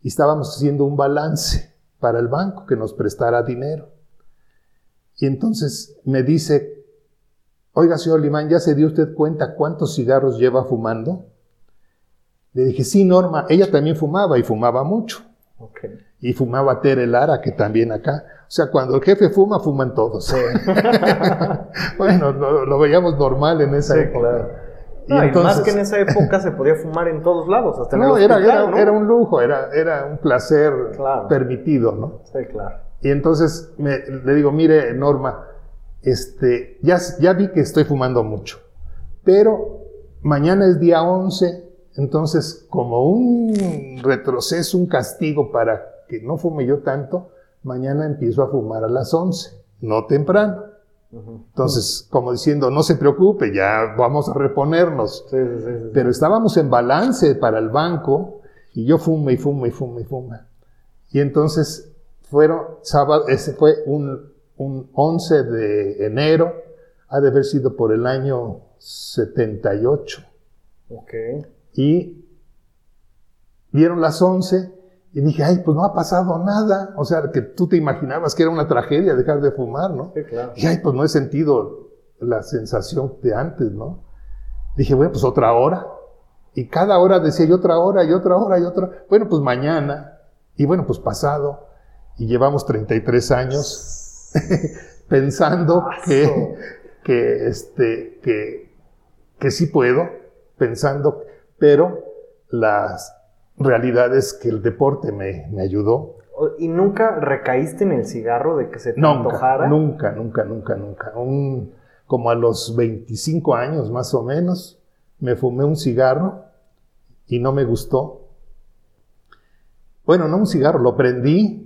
y estábamos haciendo un balance para el banco que nos prestara dinero. Y entonces me dice, oiga, señor Limán, ¿ya se dio usted cuenta cuántos cigarros lleva fumando? Le dije, sí, Norma, ella también fumaba y fumaba mucho. Y fumaba Tere Lara, que también acá. O sea, cuando el jefe fuma, fuman todos. bueno, lo, veíamos normal en esa época. y, más que en esa época se podía fumar en todos lados, hasta en no, era, era, un lujo, era, era un placer permitido, ¿no? Sí, claro. Y entonces le digo, mire, Norma, este, ya, ya vi que estoy fumando mucho, pero mañana es día 11, entonces como un retroceso, un castigo para que no fume yo tanto, mañana empiezo a fumar a las 11, no temprano. Entonces, como diciendo, no se preocupe, ya vamos a reponernos. Pero estábamos en balance para el banco y yo fumo y fumo y fumo y fumo. Y entonces fueron sábado, ese fue un, un 11 de enero, ha de haber sido por el año 78. Ok. Y dieron las 11 y dije, ay, pues no ha pasado nada. O sea, que tú te imaginabas que era una tragedia dejar de fumar, ¿no? Sí, claro. Y ay, pues no he sentido la sensación de antes, ¿no? Dije, bueno, pues otra hora. Y cada hora decía, y otra hora, y otra hora, y otra. Bueno, pues mañana. Y bueno, pues pasado y llevamos 33 años pensando que, que, este, que, que sí puedo, pensando, pero las realidades que el deporte me, me ayudó. ¿Y nunca recaíste en el cigarro de que se te nunca, antojara? Nunca, nunca, nunca, nunca. Un, como a los 25 años más o menos, me fumé un cigarro y no me gustó. Bueno, no un cigarro, lo prendí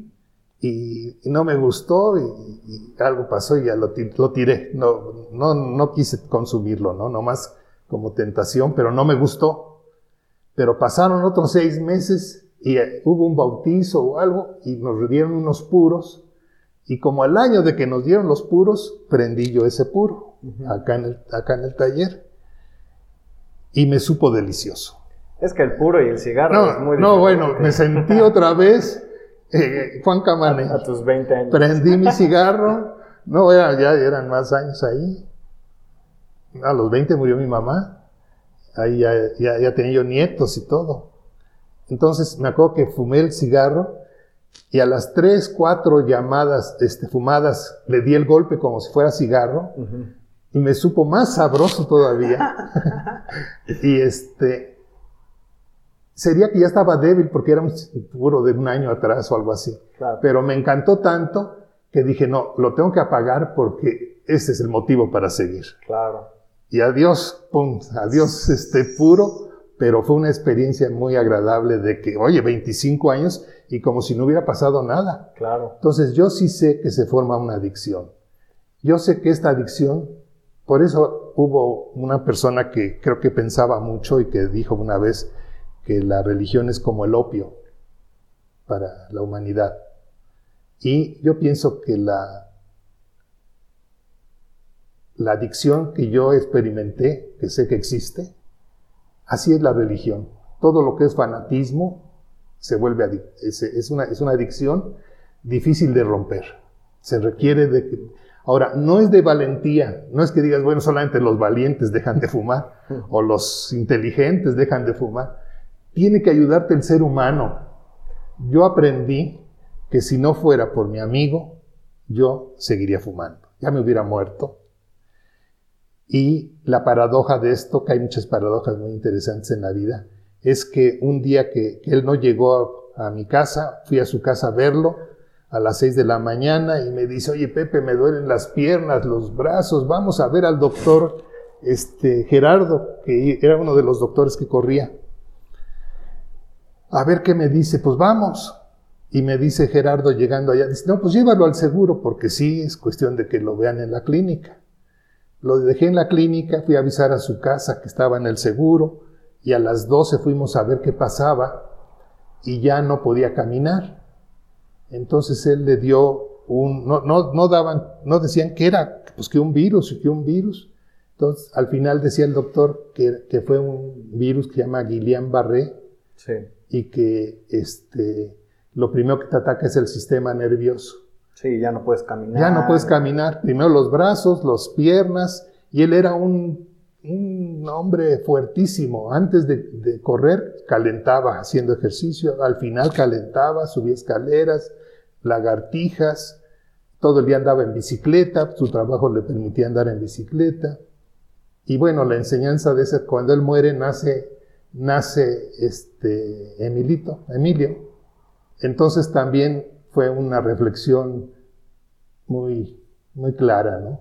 y, no me gustó y, algo pasó y ya lo, lo, tiré. No, no, no quise consumirlo, ¿no? Nomás como tentación, pero no me gustó. Pero pasaron otros seis meses y eh, hubo un bautizo o algo y nos dieron unos puros. Y como al año de que nos dieron los puros, prendí yo ese puro acá, en el, acá en el taller. Y me supo delicioso. Es que el puro y el cigarro no, es muy No, bueno, me sentí otra vez eh, Juan Camane. A, tus 20 años. Prendí mi cigarro. No, ya, ya eran más años ahí. A los 20 murió mi mamá. Ahí ya, ya, tenía yo nietos y todo. Entonces me acuerdo que fumé el cigarro y a las 3, 4 llamadas este, fumadas le di el golpe como si fuera cigarro y me supo más sabroso todavía. y este, sería que ya estaba débil porque era un puro de un año atrás o algo así. Pero me encantó tanto que dije, no, lo tengo que apagar porque ese es el motivo para seguir. Claro. Y adiós, pum, adiós este puro, pero fue una experiencia muy agradable de que, oye, 25 años y como si no hubiera pasado nada. Claro. Entonces yo sí sé que se forma una adicción. Yo sé que esta adicción, por eso hubo una persona que creo que pensaba mucho y que dijo una vez, que la religión es como el opio para la humanidad. Y yo pienso que la, la adicción que yo experimenté, que sé que existe, así es la religión. Todo lo que es fanatismo se vuelve es, es, una, es una adicción difícil de romper. Se requiere de que, Ahora, no es de valentía, no es que digas, bueno, solamente los valientes dejan de fumar o los inteligentes dejan de fumar tiene que ayudarte el ser humano. Yo aprendí que si no fuera por mi amigo, yo seguiría fumando. Ya me hubiera muerto. Y la paradoja de esto, que hay muchas paradojas muy interesantes en la vida, es que un día que, él no llegó a, mi casa, fui a su casa a verlo, a las 6 de la mañana y me dice, oye Pepe, me duelen las piernas, los brazos, vamos a ver al doctor este, Gerardo, que era uno de los doctores que corría. A ver qué me dice, pues vamos. Y me dice Gerardo llegando allá, dice, no, pues llévalo al seguro, porque sí, es cuestión de que lo vean en la clínica. Lo dejé en la clínica, fui a avisar a su casa que estaba en el seguro, y a las 12 fuimos a ver qué pasaba, y ya no podía caminar. Entonces él le dio un, no, no, no daban, no decían que era, pues que un virus y que un virus. Entonces, al final decía el doctor que, que fue un virus que se llama Guillain-Barré Sí. Y que este, lo primero que te ataca es el sistema nervioso. Sí, ya no puedes caminar. Ya no puedes caminar. Primero los brazos, las piernas, y él era un, un hombre fuertísimo. Antes de, de correr, calentaba haciendo ejercicio. Al final calentaba, subía escaleras, lagartijas. Todo el día andaba en bicicleta. Su trabajo le permitía andar en bicicleta. Y bueno, la enseñanza de ese, cuando él muere, nace, nace este Emilito, Emilio. Entonces también fue una reflexión muy, muy clara, ¿no?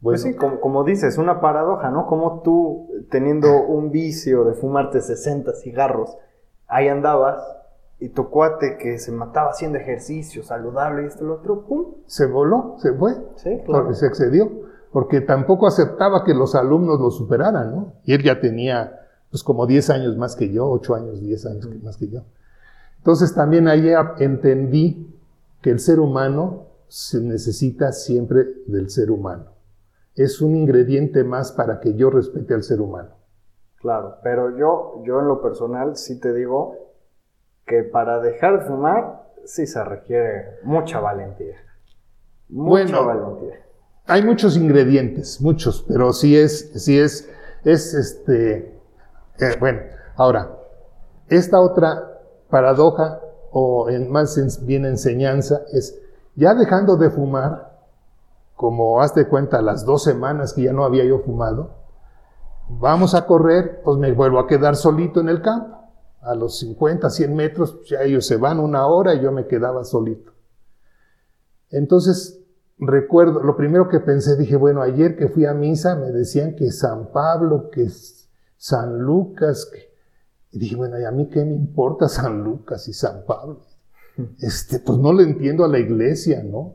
Pues sí, como, como dices, una paradoja, ¿no? Como tú, teniendo un vicio de fumarte 60 cigarros, ahí andabas, y tu cuate que se mataba haciendo ejercicio, saludable y esto y lo otro, ¡pum! se voló, se fue, Sí, claro. porque se excedió, porque tampoco aceptaba que los alumnos lo superaran, ¿no? Y él ya tenía, pues como 10 años más que yo, 8 años, 10 años que- más que yo. Entonces también ahí entendí que el ser humano se necesita siempre del ser humano. Es un ingrediente más para que yo respete al ser humano. Claro, pero yo, yo en lo personal sí te digo que para dejar de fumar sí se requiere mucha valentía. Mucha Bueno. valentía. Hay muchos ingredientes, muchos, pero sí es, sí es, es este, bueno, ahora, esta otra paradoja, o en, más en- bien enseñanza, es ya dejando de fumar, como hazte cuenta, las dos semanas que ya no había yo fumado, vamos a correr, pues me vuelvo a quedar solito en el campo. A los 50, 100 metros, pues ya ellos se van una hora y yo me quedaba solito. Entonces, recuerdo, lo primero que pensé, dije, bueno, ayer que fui a misa me decían que San Pablo, que San Lucas, y dije, bueno, ¿y a mí qué me importa San Lucas y San Pablo? Este, pues no le entiendo a la iglesia, ¿no?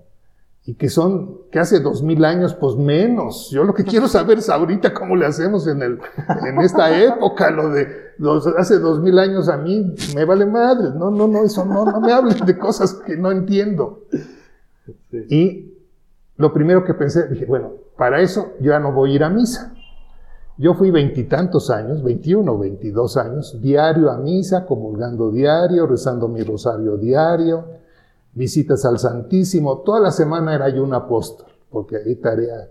Y que son, que hace dos mil años, pues menos. Yo lo que quiero saber es ahorita cómo le hacemos en, el, en esta época, lo de los, hace dos mil años a mí me vale madre. No, no, no, eso no, no me hablen de cosas que no entiendo. Sí. Y lo primero que pensé, dije, bueno, para eso yo ya no voy a ir a misa. Yo fui veintitantos años, 21 o 22 años, diario a misa, comulgando diario, rezando mi rosario diario, visitas al Santísimo. Toda la semana era yo un apóstol, porque ahí tarea.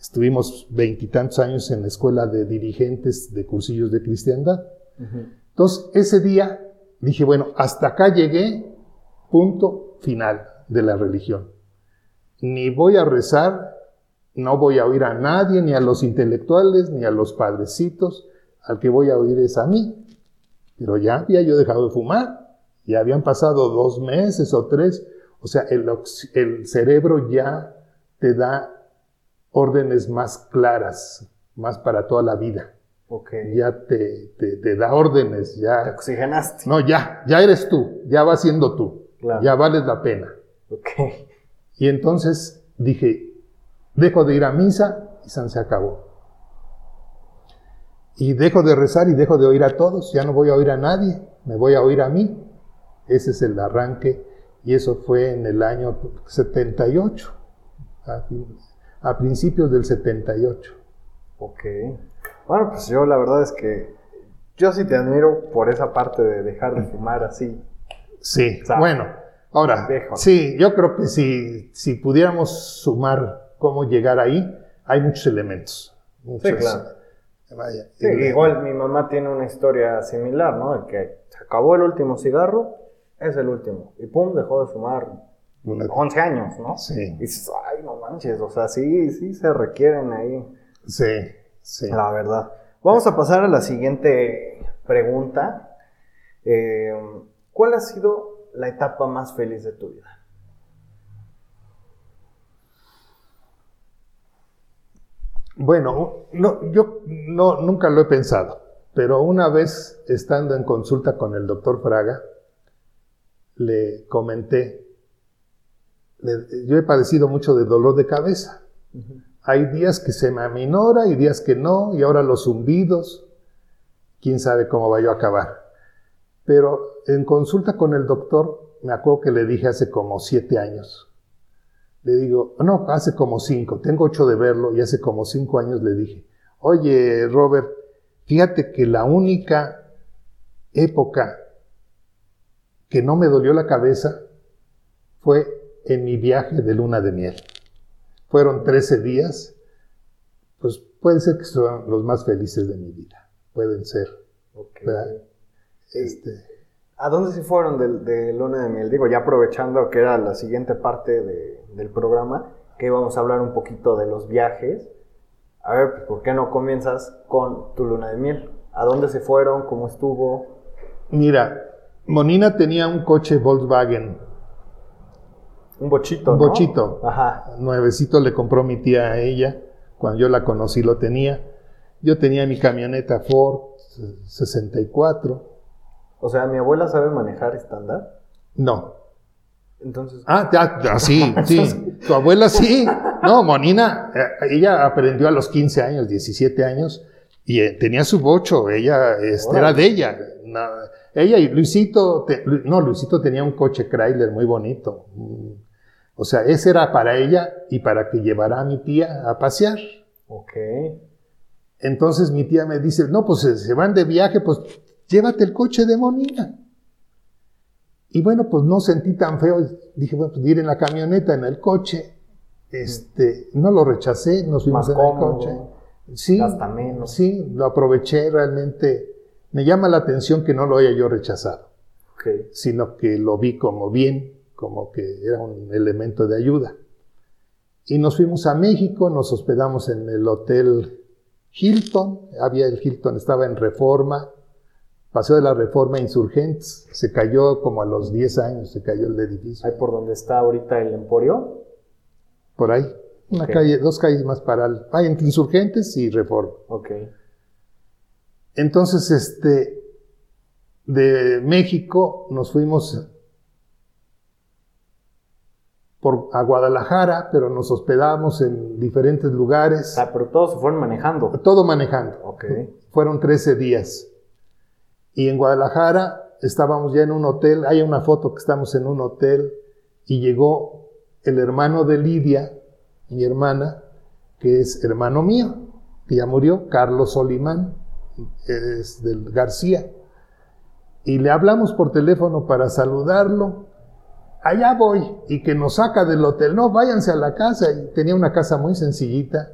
Estuvimos veintitantos años en la escuela de dirigentes de cursillos de cristiandad. Entonces, ese día dije, bueno, hasta acá llegué, punto final de la religión. Ni voy a rezar, no voy a oír a nadie, ni a los intelectuales, ni a los padrecitos, al que voy a oír es a mí. Pero ya había yo dejado de fumar, ya habían pasado dos meses o tres, o sea, el, cerebro ya te da órdenes más claras, más para toda la vida Ok. ya te, te- te da órdenes, Te ya, oxigenaste. no, ya, ya eres tú, ya vas siendo tú, Claro. ya vales la pena. Ok. Y entonces dije, dejo de ir a misa y San se acabó. Y dejo de rezar y dejo de oír a todos, ya no voy a oír a nadie, me voy a oír a mí. Ese es el arranque y eso fue en el año 78, a, a principios del 78. Ok. Bueno, pues yo la verdad es que yo sí te admiro por esa parte de dejar de fumar así. Sí, O sea, bueno, ahora, sí, yo creo que si, si pudiéramos sumar cómo llegar ahí, hay muchos elementos. muchos. Sí, claro. Vaya, Sí, igual mi mamá tiene una historia similar, ¿no? De que se acabó el último cigarro, es el último. Y pum, dejó de fumar una- 11 años, ¿no? Sí, Y dices, ay, no manches, o sea, sí, sí se requieren ahí, sí, sí. la verdad. Vamos a pasar a la siguiente pregunta. Eh, ¿Cuál ha sido la etapa más feliz de tu vida? Bueno, no, yo no, nunca lo he pensado, pero una vez estando en consulta con el doctor Fraga, le comenté, yo he padecido mucho de dolor de cabeza. Hay días que se me aminora y días que no, y ahora los zumbidos, quién sabe cómo va yo a acabar. Pero en consulta con el doctor, me acuerdo que le dije hace como siete años, le digo, no, hace como cinco, tengo ocho de verlo y hace como cinco años le dije, oye Robert, fíjate que la única época que no me dolió la cabeza fue en mi viaje de luna de miel. Fueron 13 días, pues pueden ser que son los más felices de mi vida, pueden ser. Este, ¿A dónde se fueron de, luna de miel? Digo, ya aprovechando que era la siguiente parte del programa, que íbamos a hablar un poquito de los viajes. A ver, pues, ¿por qué no comienzas con tu luna de miel? ¿A dónde se fueron? ¿Cómo estuvo? Mira, Monina tenía un coche Volkswagen. Un bochito. Un bochito. Ajá. Nuevecito le compró mi tía a ella. Cuando yo la conocí lo tenía. Yo tenía mi camioneta Ford 64 o sea, ¿mi abuela sabe manejar estándar? No. Entonces. Ah, ya, sí, sí. Tu abuela sí. No, Monina, eh, ella aprendió a los 15 años, 17 años, y eh, tenía su bocho, ella este, era de ella. ella y Luisito, no, Luisito tenía un coche Chrysler muy bonito. Mm, o sea, ese era para ella y para que llevara a mi tía a pasear. Ok. Entonces mi tía me dice, no, pues se van de viaje, pues llévate el coche de Monina. Y bueno, pues no sentí tan feo. Dije, bueno, pues ir en la camioneta, en el coche. Este, no lo rechacé, nos fuimos en el coche. Sí, hasta menos. Sí, lo aproveché realmente. Me llama la atención que no lo haya yo rechazado, sino que lo vi como bien, como que era un elemento de ayuda. Y nos fuimos a México, nos hospedamos en el hotel Hilton, había el Hilton, estaba en reforma, Paseo de la Reforma Insurgentes, se cayó como a los 10 años, se cayó el edificio. ¿Ahí por donde está ahorita el Emporio? Por ahí, una calle, dos calles más para el, hay entre Insurgentes y Reforma. Ok. Entonces, este, de México nos fuimos por, a Guadalajara, pero nos hospedamos en diferentes lugares. Ah, pero todos se fueron manejando. Todo manejando. Ok. Fueron 13 días. Y en Guadalajara estábamos ya en un hotel, hay una foto que estamos en un hotel y llegó el hermano de Lidia, mi hermana, que es hermano mío, que ya murió, Carlos Solimán, es del García. Y le hablamos por teléfono para saludarlo. Allá voy y que nos saca del hotel. No, váyanse a la casa. Y tenía una casa muy sencillita,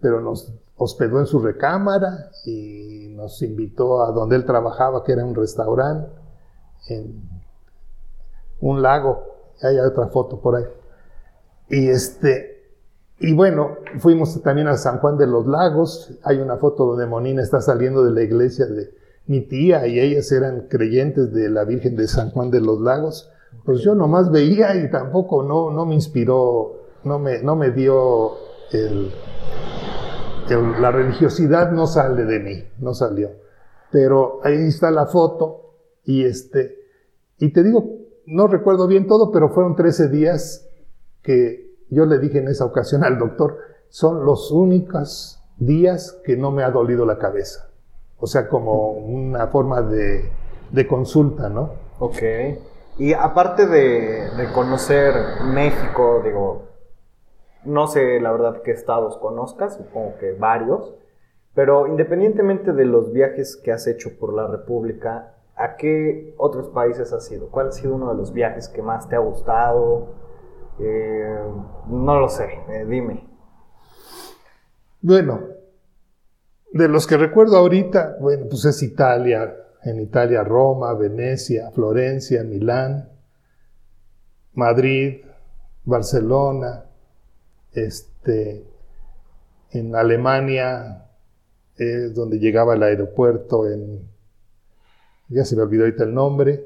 pero nos hospedó en su recámara y nos invitó a donde él trabajaba, que era un restaurante en un lago. Hay otra foto por ahí. Y este, y bueno, fuimos también a San Juan de los Lagos. Hay una foto donde Monina está saliendo de la iglesia de mi tía y ellas eran creyentes de la Virgen de San Juan de los Lagos. Pues yo nomás veía y tampoco no, no me inspiró, no me, no me dio el, la religiosidad no sale de mí, no salió. Pero ahí está la foto y este, y te digo, no recuerdo bien todo, pero fueron 13 días que yo le dije en esa ocasión al doctor, son los únicos días que no me ha dolido la cabeza. O sea, como una forma de, de consulta, ¿no? Ok. Y aparte de, de conocer México, digo, no sé la verdad qué estados conozcas, supongo que varios, pero independientemente de los viajes que has hecho por la República, ¿a qué otros países has ido? ¿Cuál ha sido uno de los viajes que más te ha gustado? Eh, no lo sé, eh, dime. Bueno, de los que recuerdo ahorita, bueno, pues es Italia, en Italia Roma, Venecia, Florencia, Milán, Madrid, Barcelona, este, en Alemania es donde llegaba el aeropuerto en, ya se me olvidó ahorita el nombre,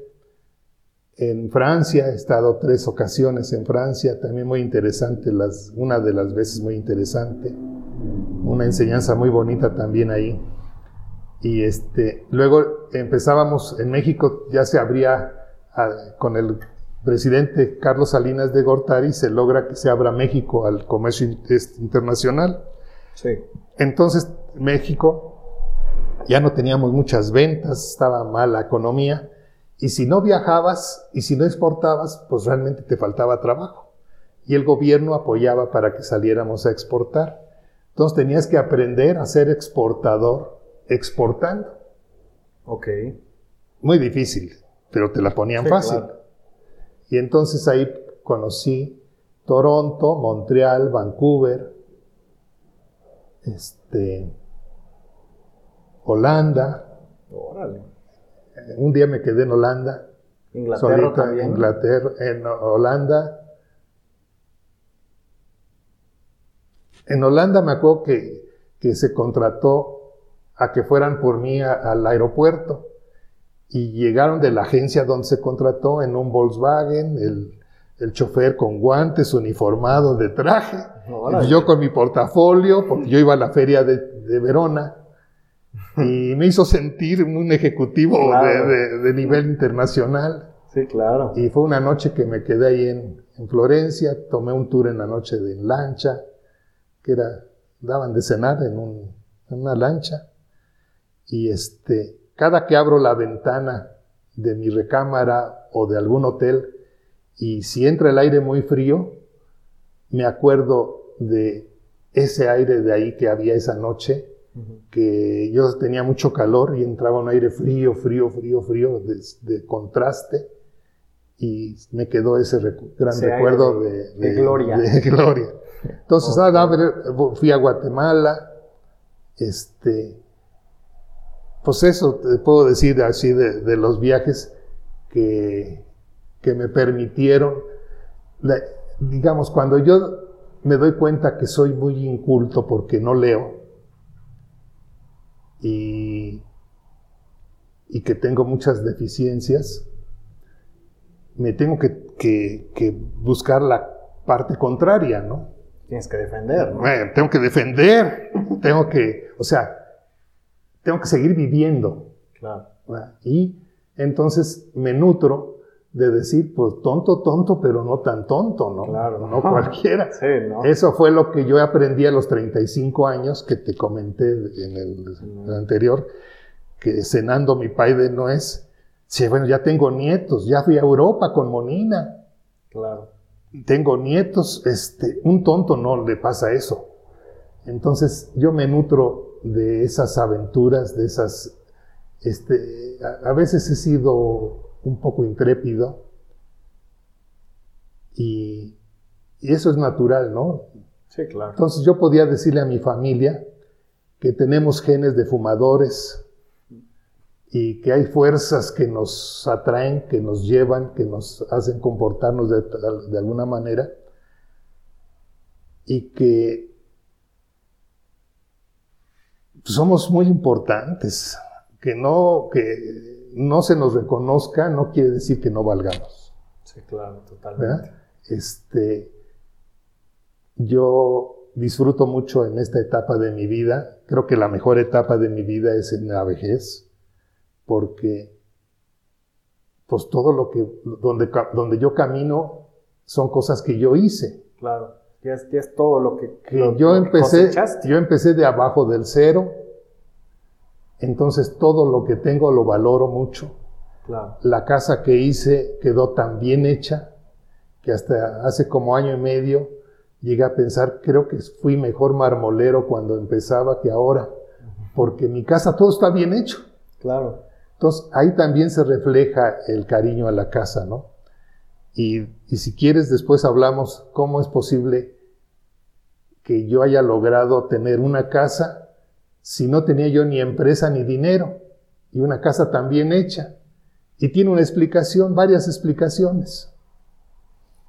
en Francia, he estado tres ocasiones en Francia, también muy interesante, las, una de las veces muy interesante. una enseñanza muy bonita también ahí. Y este, luego empezábamos, en México ya se abría ah, con el presidente Carlos Salinas de Gortari, se logra que se abra México al comercio internacional. Sí. Entonces, México ya no teníamos muchas ventas, estaba mal la economía, y si no viajabas y si no exportabas, pues realmente te faltaba trabajo. Y el gobierno apoyaba para que saliéramos a exportar. Entonces tenías que aprender a ser exportador exportando. Ok. Muy difícil, pero te la ponían fácil. Y entonces ahí conocí Toronto, Montreal, Vancouver, este, Holanda. Órale. Un día me quedé en Holanda. Inglaterra también. Inglaterra, en Holanda. En Holanda me acuerdo que, que se contrató a que fueran por mí al aeropuerto y llegaron de la agencia donde se contrató en un Volkswagen, el, el chofer con guantes, uniformado de traje, yo con mi portafolio, porque yo iba a la feria de, de Verona y me hizo sentir un ejecutivo de, nivel internacional. Sí, claro. Y fue una noche que me quedé ahí en, Florencia, tomé un tour en la noche de lancha, que era, daban de cenar en, en una lancha, y este, cada que abro la ventana de mi recámara o de algún hotel, y si entra el aire muy frío, me acuerdo de ese aire de ahí que había esa noche, que yo tenía mucho calor y entraba un aire frío, frío, frío, frío, de, contraste, y me quedó ese gran recuerdo de, gloria. gloria. Entonces, ah, fui a Guatemala, este, pues eso te puedo decir así de, los viajes que, que me permitieron, digamos, cuando yo me doy cuenta que soy muy inculto porque no leo, y, que tengo muchas deficiencias, me tengo que, buscar la parte contraria, ¿no? Tienes que defender, ¿no? tengo que defender, tengo que, o sea, tengo que seguir viviendo. Claro. Y entonces me nutro de decir, pues tonto, tonto, pero no tan tonto, ¿no? Claro. No cualquiera. Sí, ¿no? Eso fue lo que yo aprendí a los 35 años, que te comenté en el, anterior, que cenando mi pai de nuez, sí, bueno, ya tengo nietos, ya fui a Europa con Monina. Claro. Tengo nietos, este, un tonto no le pasa eso. Entonces yo me nutro de esas aventuras, de esas, este, a veces he sido un poco intrépido. Y, eso es natural, ¿no? Sí, claro. Entonces yo podía decirle a mi familia que tenemos genes de fumadores y que hay fuerzas que nos atraen, que nos llevan, que nos hacen comportarnos de, de alguna manera y que somos muy importantes, que no, que no se nos reconozca no quiere decir que no valgamos. Sí, claro, totalmente. Este, yo disfruto mucho en esta etapa de mi vida. Creo que la mejor etapa de mi vida es en la vejez, porque pues todo lo que, donde, donde yo camino son cosas que yo hice. Claro, ya es, todo lo que, yo empecé, yo empecé de abajo del cero entonces todo lo que tengo lo valoro mucho. La casa que hice quedó tan bien hecha que hasta hace como año y medio llegué a pensar, creo que fui mejor marmolero cuando empezaba que ahora, porque mi casa todo está bien hecho. Claro. Entonces ahí también se refleja el cariño a la casa, ¿no? Y, y si quieres después hablamos cómo es posible que yo haya logrado tener una casa si no tenía yo ni empresa ni dinero y una casa tan bien hecha? Y tiene una explicación, varias explicaciones.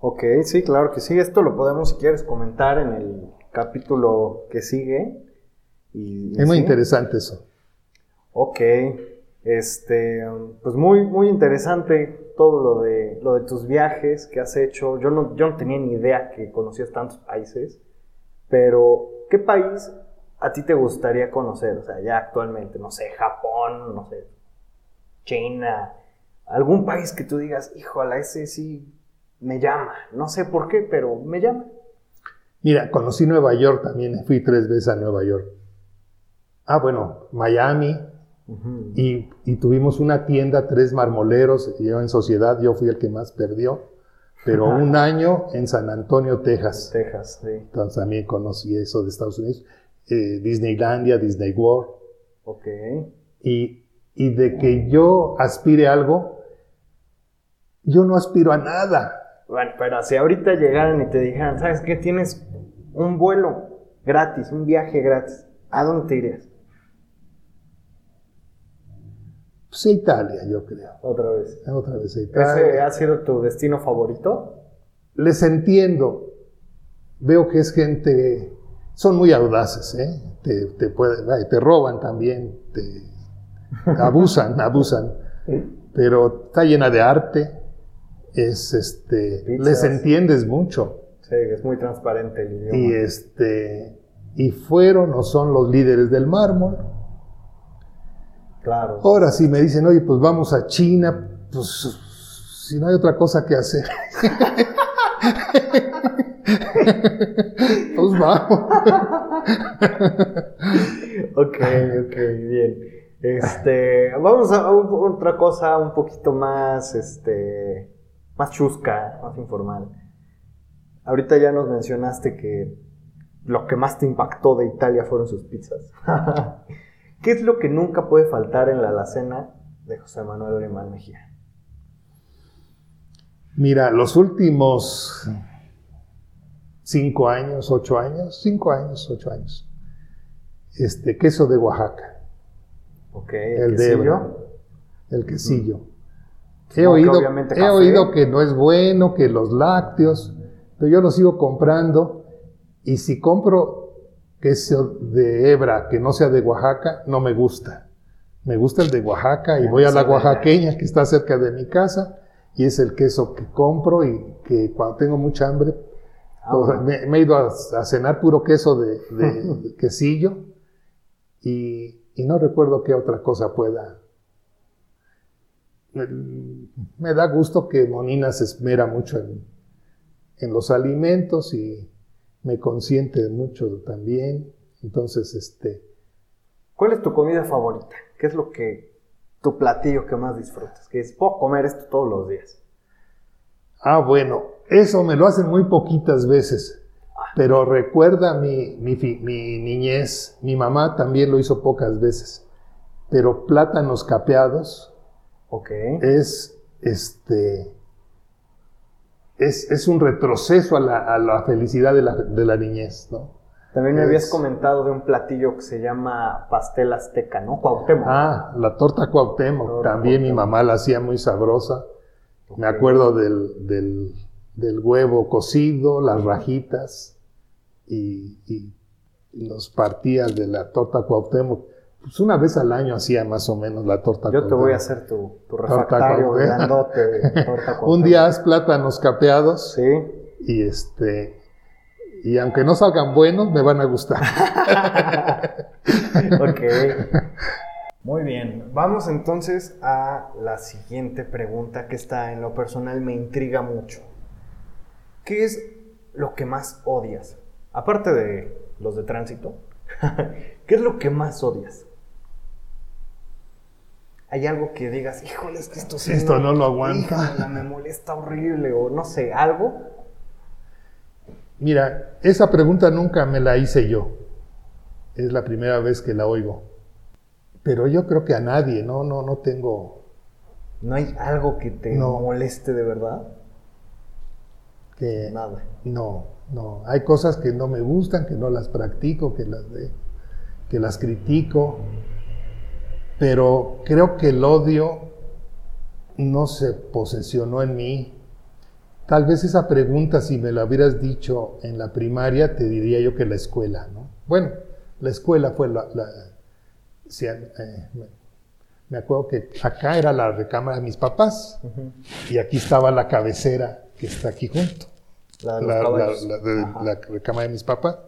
Ok, sí, claro que sí. Esto lo podemos, si quieres, comentar en el capítulo que sigue. Y, es muy interesante eso. Ok, este, pues muy, muy interesante todo lo de, lo de tus viajes que has hecho. Yo no, yo no tenía ni idea que conocías tantos países, pero ¿qué país a ti te gustaría conocer? O sea, ya actualmente, no sé, Japón, no sé, China, algún país que tú digas, híjole, ese sí me llama. No sé por qué, pero me llama. Mira, conocí Nueva York también, fui tres veces a Nueva York. Ah, bueno, Miami, y, tuvimos una tienda, tres marmoleros, yo en sociedad, yo fui el que más perdió, pero un año en San Antonio, Texas. Texas, sí. Entonces también conocí eso de Estados Unidos. Eh, Disneylandia, Disney World. Ok. Y, y de que yo aspire a algo, yo no aspiro a nada. Bueno, pero si ahorita llegaran y te dijeran, ¿sabes qué? Tienes un vuelo gratis, un viaje gratis, ¿a dónde te irías? Pues Italia, yo creo. Otra vez. Otra vez Italia. ¿Ese ha sido tu destino favorito? Les entiendo. Veo que es gente. Son muy audaces, ¿eh? Te, te, te roban también, te abusan, abusan. Pero está llena de arte. Es este. Les entiendes mucho. Sí, es muy transparente el idioma. Y este. Y fueron o son los líderes del mármol Claro. Ahora si me dicen, oye, pues vamos a China, pues si no hay otra cosa que hacer. pues vamos. ok, ok, bien. Este, vamos a, otra cosa un poquito más, este, más chusca, más informal. Ahorita ya nos mencionaste que lo que más te impactó de Italia fueron sus pizzas. ¿Qué es lo que nunca puede faltar en la alacena de José Manuel Orimán Mejía? Mira, los últimos cinco años, ocho años, cinco años, ocho años, este queso de Oaxaca. Ok, el, quesillo. el quesillo. He, oído, he oído que no es bueno, que los lácteos, pero yo lo sigo comprando y si compro queso de hebra que no sea de Oaxaca, no me gusta. Me gusta el de Oaxaca y voy a la oaxaqueña que está cerca de mi casa y es el queso que compro y que cuando tengo mucha hambre, ah, me, he ido a, cenar puro queso de, quesillo y, no recuerdo qué otra cosa pueda. Me, da gusto que Monina se esmera mucho en, en los alimentos y me consiente mucho también. Entonces, este... ¿Cuál es tu comida favorita? ¿Qué es lo que, tu platillo que más disfrutas? Que es, puedo comer esto todos los días. Ah, bueno, eso me lo hacen muy poquitas veces. Ah. Pero recuerda mi, mi, mi, niñez, mi mamá también lo hizo pocas veces. Pero plátanos capeados okay. es este es, un retroceso a la, felicidad de la, niñez, ¿no? También me habías comentado de un platillo que se llama pastel azteca, ¿no? Cuauhtémoc. Ah, la torta Cuauhtémoc. También mi mamá la hacía muy sabrosa. Me acuerdo del, huevo cocido, las rajitas y, y, los partías de la torta Cuauhtémoc. Pues una vez al año hacía más o menos la torta. Yo te voy a hacer tu, tu refactario grandote de torta Un día haz plátanos capeados. Sí. Y este. Y aunque no salgan buenos, me van a gustar. ok. Muy bien. Vamos entonces a la siguiente pregunta que está en lo personal me intriga mucho. ¿Qué es lo que más odias? Aparte de los de tránsito, ¿qué es lo que más odias? Hay algo que digas, híjole, es que esto sí Esto no, lo aguanta. me molesta horrible, o no sé, algo. Mira, esa pregunta nunca me la hice yo. Es la primera vez que la oigo. Pero yo creo que a nadie, no, no, no tengo. ¿No hay algo que te moleste de verdad? Que nada. No, no. Hay cosas que no me gustan, que no las practico, que las de, que las critico pero creo que el odio no se posesionó en mí. Tal vez esa pregunta, si me la hubieras dicho en la primaria, te diría yo que la escuela, ¿no? Bueno, la escuela fue la... Eh, me acuerdo que acá era la recámara de mis papás y aquí estaba la cabecera que está aquí junto. La, la, la recámara de mis papás.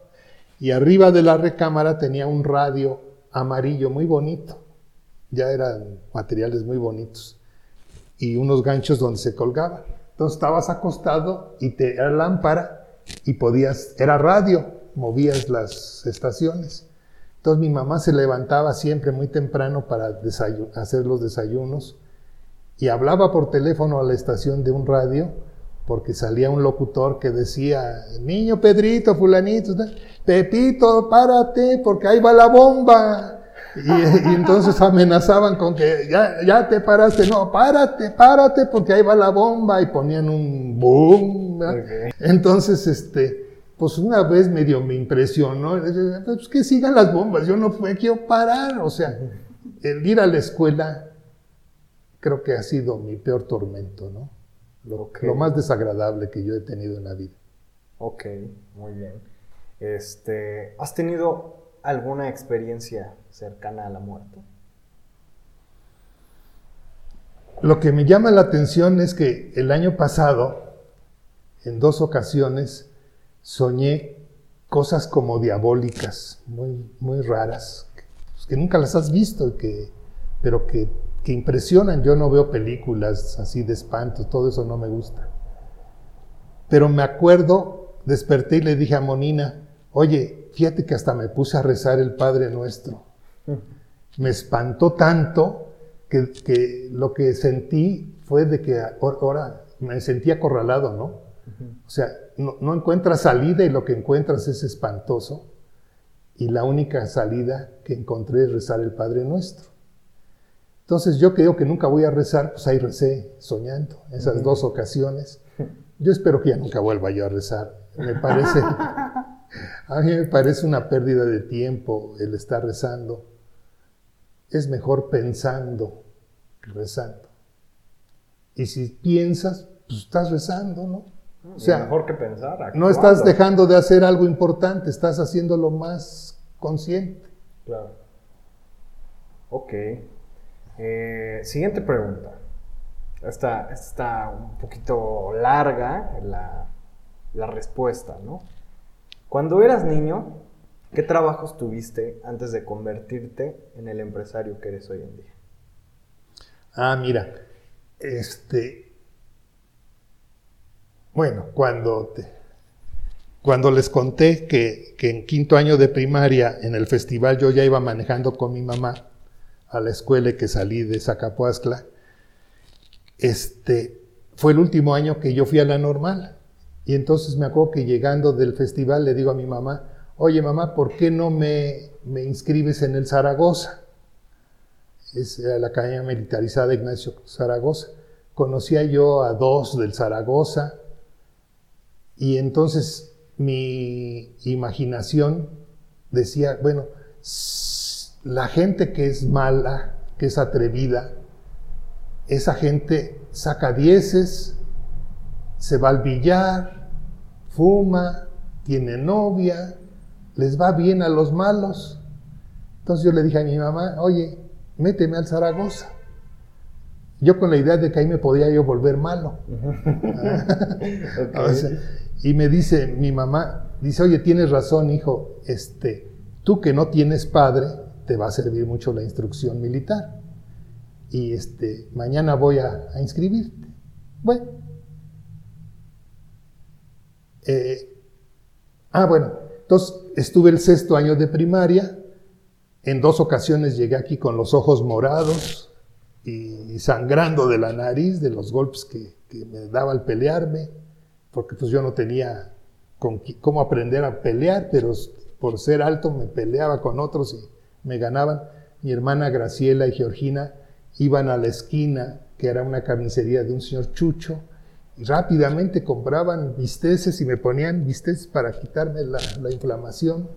Y arriba de la recámara tenía un radio amarillo muy bonito. Ya eran materiales muy bonitos. Y unos ganchos donde se colgaba. Entonces estabas acostado y te era lámpara y podías, era radio, movías las estaciones. Entonces mi mamá se levantaba siempre muy temprano para hacer los desayunos y hablaba por teléfono a la estación de un radio porque salía un locutor que decía, niño Pedrito, fulanito, Pepito, párate porque ahí va la bomba. Y, entonces amenazaban con que ya, ya te paraste, no, párate, párate porque ahí va la bomba y ponían un boom. Entonces, este, pues una vez medio me impresionó, pues que sigan las bombas, yo no me quiero parar, o sea, el ir a la escuela creo que ha sido mi peor tormento, ¿no? Lo, lo más desagradable que yo he tenido en la vida. Ok, muy bien. Este, ¿Has tenido alguna experiencia cercana a la muerte? Lo que me llama la atención es que el año pasado, en dos ocasiones, soñé cosas como diabólicas, muy, muy raras, que nunca las has visto, que, pero que, que impresionan. Yo no veo películas así de espanto, todo eso no me gusta. Pero me acuerdo, desperté y le dije a Monina, oye, fíjate que hasta me puse a rezar el Padre Nuestro. Me espantó tanto que, lo que sentí fue de que ahora me sentí acorralado, ¿no? O sea, no, no, encuentras salida y lo que encuentras es espantoso. Y la única salida que encontré es rezar el Padre Nuestro. Entonces yo creo que nunca voy a rezar, pues ahí recé soñando, esas dos ocasiones. Yo espero que ya nunca vuelva yo a rezar. Me parece, a mí me parece una pérdida de tiempo el estar rezando. Es mejor pensando que rezando. Y si piensas, pues estás rezando, ¿no? O sea, mejor que pensar. No estás dejando de hacer algo importante, estás haciéndolo más consciente. Claro. Ok. Eh, siguiente pregunta. Esta, está un poquito larga la, la respuesta, ¿no? Cuando eras niño, ¿qué trabajos tuviste antes de convertirte en el empresario que eres hoy en día? Ah, mira, este, bueno, cuando, cuando les conté que, que, en quinto año de primaria en el festival yo ya iba manejando con mi mamá a la escuela y que salí de Zacapuazcla, este, fue el último año que yo fui a la normal. Y entonces me acuerdo que llegando del festival le digo a mi mamá, oye mamá, ¿por qué no me, me inscribes en el Zaragoza? Es la Academia Militarizada Ignacio Zaragoza. Conocía yo a dos del Zaragoza y entonces mi imaginación decía, bueno, la gente que es mala, que es atrevida, esa gente saca dieces, se va al billar, fuma, tiene novia, les va bien a los malos. Entonces yo le dije a mi mamá, oye, méteme al Zaragoza. Yo con la idea de que ahí me podía yo volver malo. y me dice mi mamá, dice, oye, tienes razón, hijo, este, tú que no tienes padre, te va a servir mucho la instrucción militar. Y este, mañana voy a, a inscribirte. Bueno, eh, ah, bueno, entonces estuve el sexto año de primaria, en dos ocasiones llegué aquí con los ojos morados y sangrando de la nariz, de los golpes que, me daba al pelearme, porque pues yo no tenía cómo aprender a pelear, pero por ser alto me peleaba con otros y me ganaban. Mi hermana Graciela y Georgina iban a la esquina, que era una carnicería de un señor Chucho, rápidamente compraban bisteces y me ponían bisteces para quitarme la, inflamación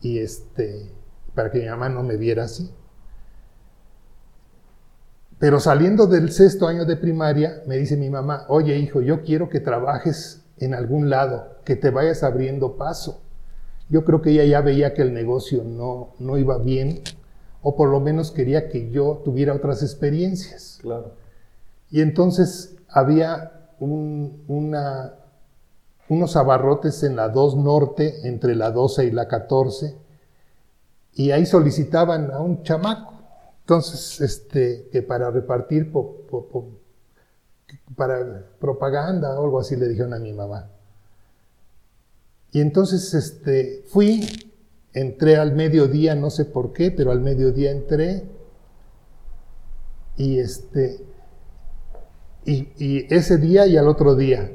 y este, para que mi mamá no me viera así. Pero saliendo del sexto año de primaria, me dice mi mamá, oye hijo, yo quiero que trabajes en algún lado, que te vayas abriendo paso. Yo creo que ella ya veía que el negocio no, no iba bien, o por lo menos quería que yo tuviera otras experiencias. Claro. Y entonces había unos abarrotes en la 2 Norte, entre la 12 y la 14, y ahí solicitaban a un chamaco. Entonces, este, que para repartir para propaganda o algo así le dijeron a mi mamá. Y entonces este, fui, entré al mediodía, no sé por qué, pero al mediodía entré. Y este, y, ese día y al otro día.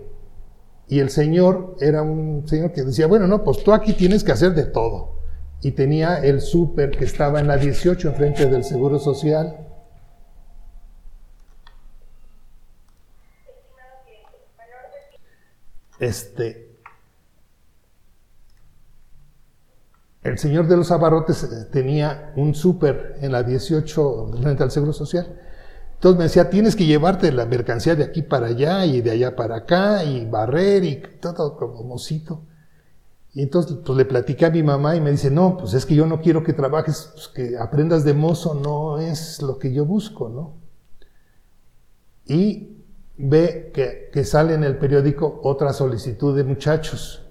Y el señor era un señor que decía, bueno, no, pues tú aquí tienes que hacer de todo. Y tenía el súper que estaba en la 18 enfrente del Seguro Social. Este, el señor de los abarrotes eh, tenía un súper en la 18 frente al Seguro Social. Entonces me decía, tienes que llevarte la mercancía de aquí para allá y de allá para acá y barrer y todo como mocito. Y entonces pues, le platiqué a mi mamá y me dice, no, pues es que yo no quiero que trabajes, pues, que aprendas de mozo, no es lo que yo busco, ¿no? Y ve que, que sale en el periódico otra solicitud de muchachos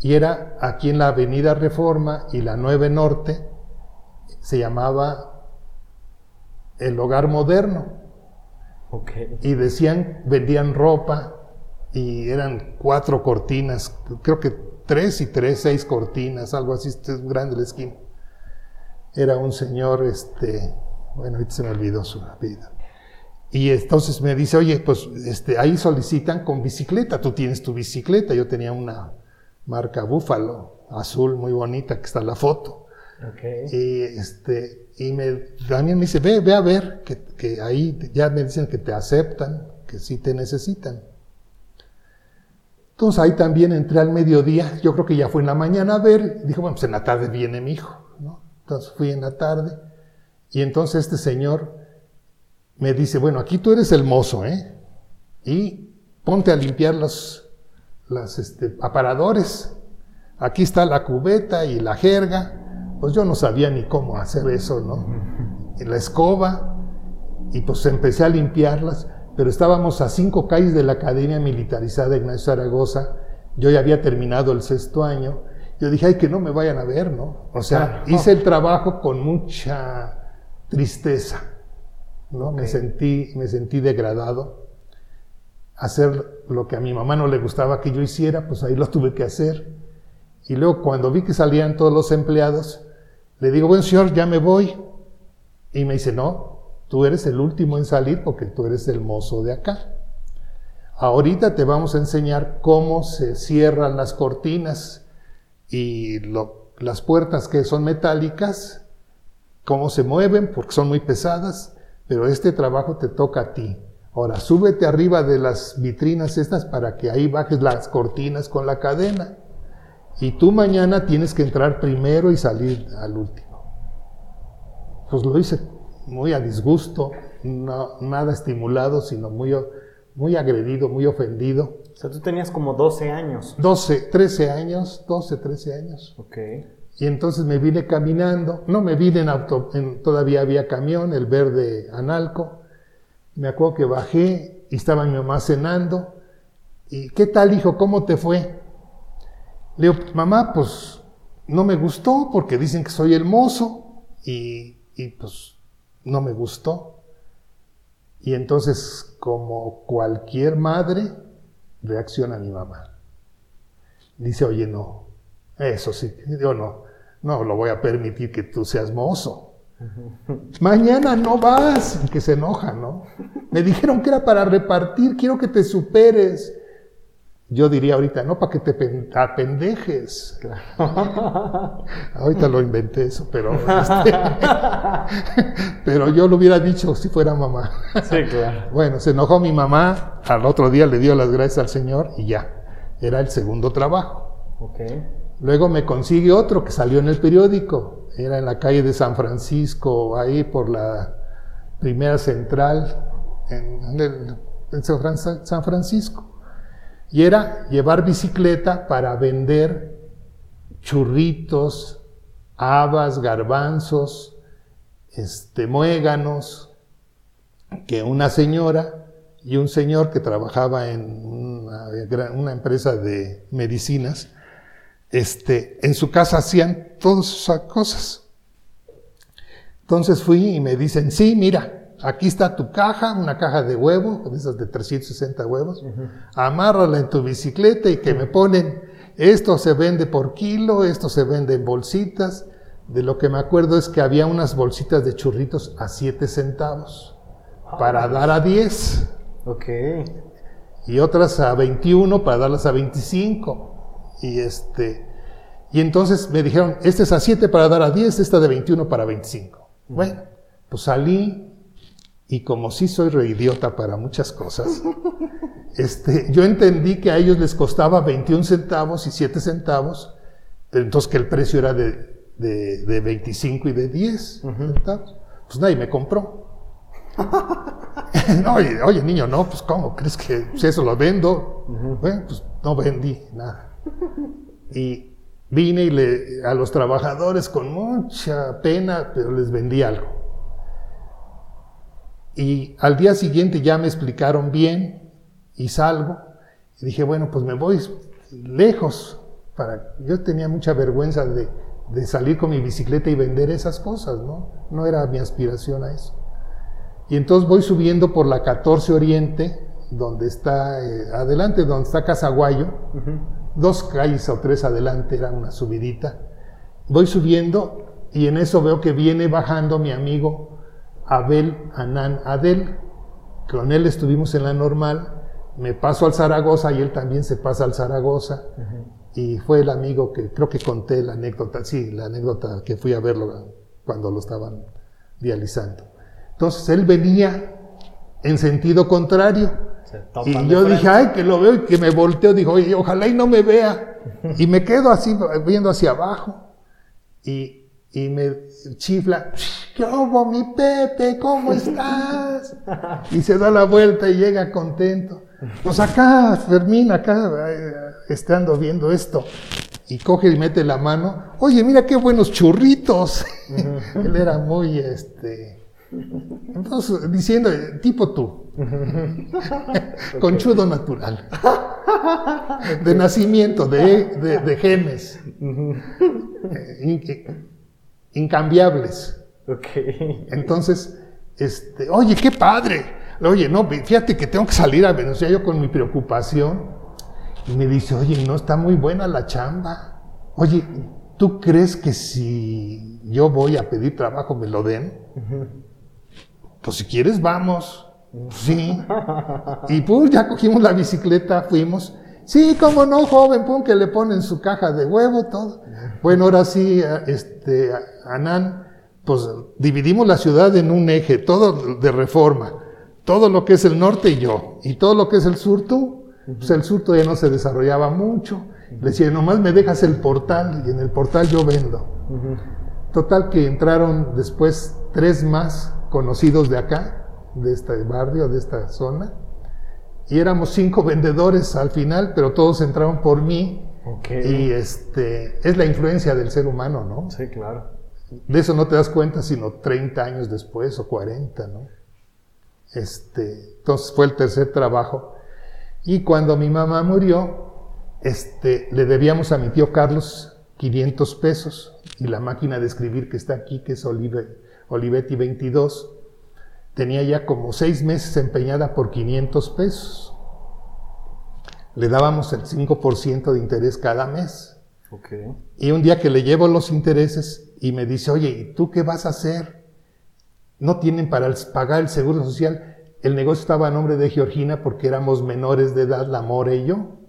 y era aquí en la Avenida Reforma y la 9 Norte, se llamaba el hogar moderno. Y decían, vendían ropa y eran cuatro cortinas, creo que tres y tres, seis cortinas, algo así, este es grande la esquina. Era un señor, este, bueno, ahorita se me olvidó su vida. Y entonces me dice, oye, pues este, ahí solicitan con bicicleta, tú tienes tu bicicleta, yo tenía una marca Búfalo, azul, muy bonita, que está en la foto. Y, este, y me, también me dice, ve, ve a ver, que, que, ahí ya me dicen que te aceptan, que sí te necesitan. Entonces ahí también entré al mediodía, yo creo que ya fue en la mañana a ver, dijo, bueno, pues en la tarde viene mi hijo, ¿no? Entonces fui en la tarde, y entonces este señor me dice, bueno, aquí tú eres el mozo, ¿eh? Y ponte a limpiar los, las este, aparadores. Aquí está la cubeta y la jerga. Pues yo no sabía ni cómo hacer eso, ¿no? la escoba. Y pues empecé a limpiarlas. Pero estábamos a cinco calles de la Academia Militarizada de Ignacio Zaragoza. Yo ya había terminado el sexto año. Yo dije, ay, que no me vayan a ver, ¿no? O sea, hice el trabajo con mucha tristeza, ¿no? Me, sentí, me sentí degradado hacer lo que a mi mamá no le gustaba que yo hiciera, pues ahí lo tuve que hacer. Y luego cuando vi que salían todos los empleados, le digo, bueno señor, ya me voy. Y me dice, no, tú eres el último en salir porque tú eres el mozo de acá. Ahorita te vamos a enseñar cómo se cierran las cortinas y las puertas que son metálicas, cómo se mueven porque son muy pesadas, pero este trabajo te toca a ti. Ahora, súbete arriba de las vitrinas estas para que ahí bajes las cortinas con la cadena. Y tú mañana tienes que entrar primero y salir al último. Pues lo hice muy a disgusto, no, nada estimulado, sino muy, muy agredido, muy ofendido. O sea, tú tenías como 12 años. 12, 13 años, 12, 13 años. Ok. Y entonces me vine caminando, no me vine en auto, todavía había camión, el verde Analco, me acuerdo que bajé y estaba mi mamá cenando. ¿Y qué tal, hijo? ¿Cómo te fue? Le digo, mamá, pues no me gustó porque dicen que soy el mozo y, y pues no me gustó. Y entonces, como cualquier madre, reacciona mi mamá. Dice, oye, no, eso sí, yo no, no lo voy a permitir que tú seas mozo. Mañana no vas, que se enoja, ¿no? Me dijeron que era para repartir, quiero que te superes. Yo diría ahorita, no, para que te apendejes. ahorita lo inventé eso, pero, este, pero yo lo hubiera dicho si fuera mamá. sí, claro. Bueno, se enojó mi mamá, al otro día le dio las gracias al Señor y ya, era el segundo trabajo. Okay. Luego me consigue otro que salió en el periódico, era en la calle de San Francisco, ahí por la primera central, en, San Francisco. Y era llevar bicicleta para vender churritos, habas, garbanzos, este, muéganos, que una señora y un señor que trabajaba en una, empresa de medicinas, este, en su casa hacían todas esas cosas. Entonces fui y me dicen, sí, mira, aquí está tu caja, una caja de huevo, esas de 360 huevos, amárrala en tu bicicleta y que me ponen, esto se vende por kilo, esto se vende en bolsitas. De lo que me acuerdo es que había unas bolsitas de churritos a 7 centavos para ah. dar a 10. Ok. Y otras a 21 para darlas a 25. Y este y entonces me dijeron, este es a 7 para dar a 10, esta de 21 para 25. Bueno, pues salí y como sí soy reidiota para muchas cosas, este, yo entendí que a ellos les costaba 21 centavos y 7 centavos, entonces que el precio era de, de, 25 y de 10 centavos. Pues nadie me compró. oye, oye, niño, no, pues ¿cómo? ¿Crees que si eso lo vendo? Bueno, pues no vendí nada. Y vine y le, a los trabajadores con mucha pena, pero les vendí algo. Y al día siguiente ya me explicaron bien y salgo. Y dije, bueno, pues me voy lejos. Para... Yo tenía mucha vergüenza de, de salir con mi bicicleta y vender esas cosas, ¿no? No era mi aspiración a eso. Y entonces voy subiendo por la 14 Oriente, donde está, eh, adelante, donde está Casaguayo, dos calles o tres adelante, era una subidita. Voy subiendo y en eso veo que viene bajando mi amigo Abel Anán Adel. Con él estuvimos en la normal, me paso al Zaragoza y él también se pasa al Zaragoza. Y fue el amigo que creo que conté la anécdota, sí, la anécdota que fui a verlo cuando lo estaban dializando. Entonces él venía en sentido contrario. Y yo dije, ay, que lo veo y que me volteo. Dijo, oye, ojalá y no me vea. Y me quedo así, viendo hacia abajo. Y, y me chifla, ¿qué hubo, mi Pepe? ¿Cómo estás? Y se da la vuelta y llega contento. Pues acá, Fermín, acá, estando viendo esto. Y coge y mete la mano. Oye, mira qué buenos churritos. Él era muy, este, entonces, diciendo, tipo tú, conchudo natural, de nacimiento, de, genes, incambiables. Entonces, este, oye, qué padre. Oye, no, fíjate que tengo que salir a Venezuela yo con mi preocupación. Y me dice, oye, no está muy buena la chamba. Oye, ¿tú crees que si yo voy a pedir trabajo me lo den? pues si quieres vamos. Sí. Y pues ya cogimos la bicicleta, fuimos. Sí, cómo no, joven, pum, que le ponen su caja de huevo, todo. Bueno, ahora sí, este, Anán, pues dividimos la ciudad en un eje, todo de reforma. Todo lo que es el norte y yo. Y todo lo que es el sur tú. Pues el sur todavía no se desarrollaba mucho. Le decía, nomás me dejas el portal y en el portal yo vendo. Total que entraron después tres más conocidos de acá, de este barrio, de esta zona. Y éramos cinco vendedores al final, pero todos entraron por mí. Y este, es la influencia del ser humano, ¿no? Sí, claro. De eso no te das cuenta sino 30 años después o 40, ¿no? Este, entonces fue el tercer trabajo. Y cuando mi mamá murió, este, le debíamos a mi tío Carlos 500 pesos y la máquina de escribir que está aquí, que es Olive, Olivetti 22, tenía ya como seis meses empeñada por 500 pesos. Le dábamos el 5% de interés cada mes. Y un día que le llevo los intereses y me dice, oye, ¿y tú qué vas a hacer? No tienen para pagar el seguro social. El negocio estaba a nombre de Georgina porque éramos menores de edad, la More y yo.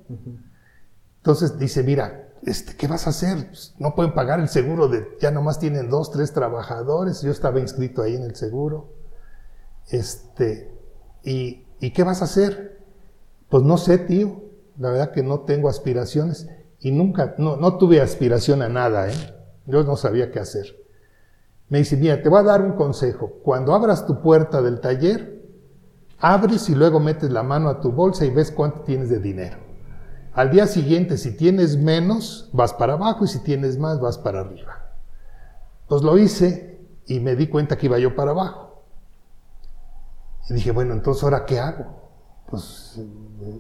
Entonces dice, mira, este, ¿qué vas a hacer? Pues, no pueden pagar el seguro de, ya nomás tienen dos, tres trabajadores, yo estaba inscrito ahí en el seguro. Este, y, ¿y qué vas a hacer? Pues no sé, tío, la verdad que no tengo aspiraciones y nunca, no, no tuve aspiración a nada, ¿eh? Yo no sabía qué hacer. Me dice, mira, te voy a dar un consejo. Cuando abras tu puerta del taller, abres y luego metes la mano a tu bolsa y ves cuánto tienes de dinero. Al día siguiente, si tienes menos, vas para abajo y si tienes más, vas para arriba. Pues lo hice y me di cuenta que iba yo para abajo. Y dije, bueno, entonces ahora qué hago? pues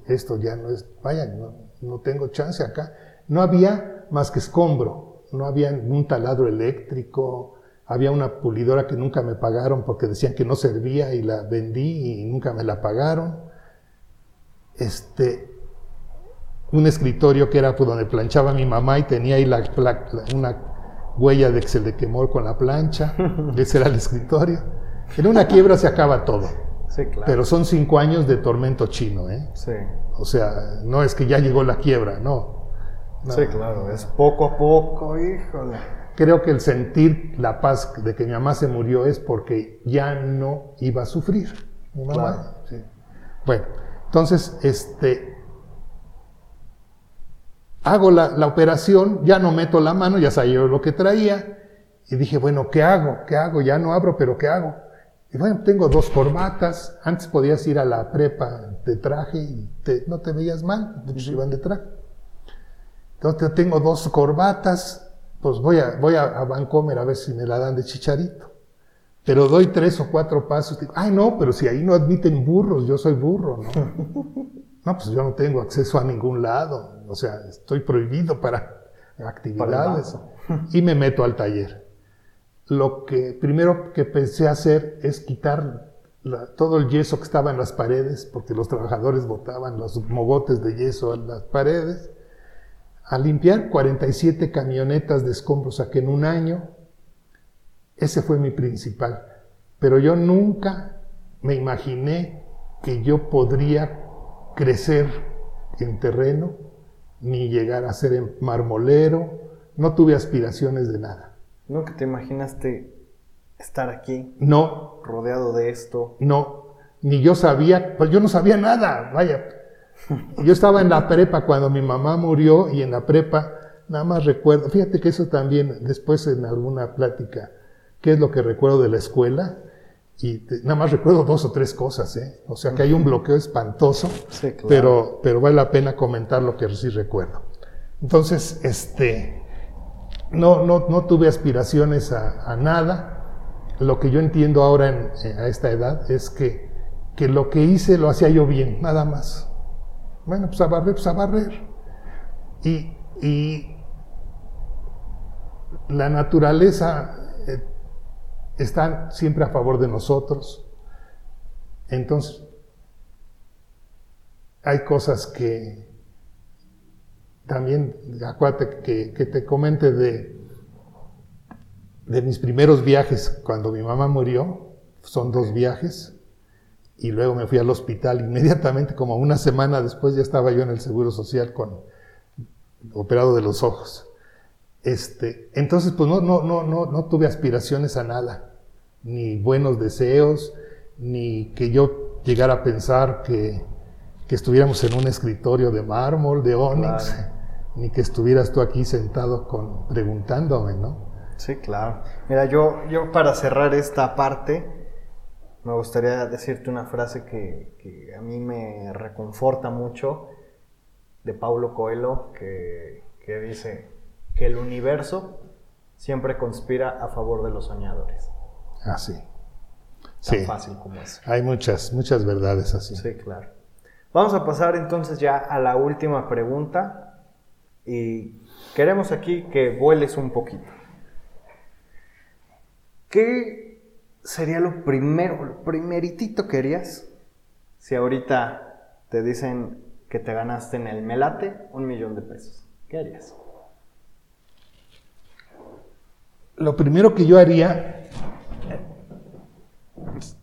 esto ya no es, vaya, no, no tengo chance acá. No había más que escombro, no había un taladro eléctrico, había una pulidora que nunca me pagaron porque decían que no servía y la vendí y nunca me la pagaron. Este, un escritorio que era por donde planchaba mi mamá y tenía ahí la, una huella de que se le quemó con la plancha. Ese era el escritorio. En una quiebra se acaba todo. Sí, claro. Pero son cinco años de tormento chino, ¿eh? Sí. O sea, no es que ya llegó la quiebra, no. no. Sí, claro, es poco a poco, híjole. Creo que el sentir la paz de que mi mamá se murió es porque ya no iba a sufrir. Mi mamá. Claro. Sí. Bueno, entonces, este, hago la, la, operación, ya no meto la mano, ya sabía lo que traía, y dije, bueno, ¿qué hago? ¿Qué hago? Ya no abro, pero ¿qué hago? Y bueno, tengo dos corbatas, antes podías ir a la prepa de traje y te, no te veías mal, pues iban de traje. Entonces tengo dos corbatas, pues voy a, voy a, a Vancomer a ver si me la dan de chicharito. Pero doy tres o cuatro pasos, digo, ay no, pero si ahí no admiten burros, yo soy burro, ¿no? No, pues yo no tengo acceso a ningún lado, o sea, estoy prohibido para actividades. Para y me meto al taller. Lo que primero que pensé hacer es quitar todo el yeso que estaba en las paredes, porque los trabajadores botaban los mogotes de yeso en las paredes, a limpiar 47 camionetas de escombros a que en un año, ese fue mi principal. Pero yo nunca me imaginé que yo podría crecer en terreno, ni llegar a ser marmolero, no tuve aspiraciones de nada. ¿Nunca te imaginaste estar aquí? No. Rodeado de esto. No, ni yo sabía, pues yo no sabía nada, vaya. Yo estaba en la prepa cuando mi mamá murió y en la prepa nada más recuerdo, fíjate que eso también después en alguna plática, ¿qué es lo que recuerdo de la escuela? Y te, nada más recuerdo dos o tres cosas, ¿eh? O sea que hay un bloqueo espantoso, Sí, claro. pero, pero vale la pena comentar lo que sí recuerdo. Entonces, este, no, no, no tuve aspiraciones a, nada. Lo que yo entiendo ahora en, a esta edad es que, que lo que hice lo hacía yo bien, nada más. Bueno, pues a barrer, pues a barrer. Y, y la naturaleza eh, está siempre a favor de nosotros. Entonces, hay cosas que también, acuérdate que, te comente de, de mis primeros viajes cuando mi mamá murió, son dos viajes, y luego me fui al hospital inmediatamente, como una semana después ya estaba yo en el Seguro Social con operado de los ojos. Este, entonces, pues no, no, no, no, no tuve aspiraciones a nada, ni buenos deseos, ni que yo llegara a pensar que, que estuviéramos en un escritorio de mármol, de ónix. Ni que estuvieras tú aquí sentado con, preguntándome, ¿no? Sí, claro. Mira, yo, yo para cerrar esta parte, me gustaría decirte una frase que, que a mí me reconforta mucho de Paulo Coelho, que, que dice que el universo siempre conspira a favor de los soñadores. Así. Tan Sí, fácil como eso. hay muchas, muchas verdades así. Sí, claro. Vamos a pasar entonces ya a la última pregunta y queremos aquí que vueles un poquito. ¿Qué sería lo primero, lo primeritito que harías si ahorita te dicen que te ganaste en el melate un millón de pesos? ¿Qué harías? Lo primero que yo haría,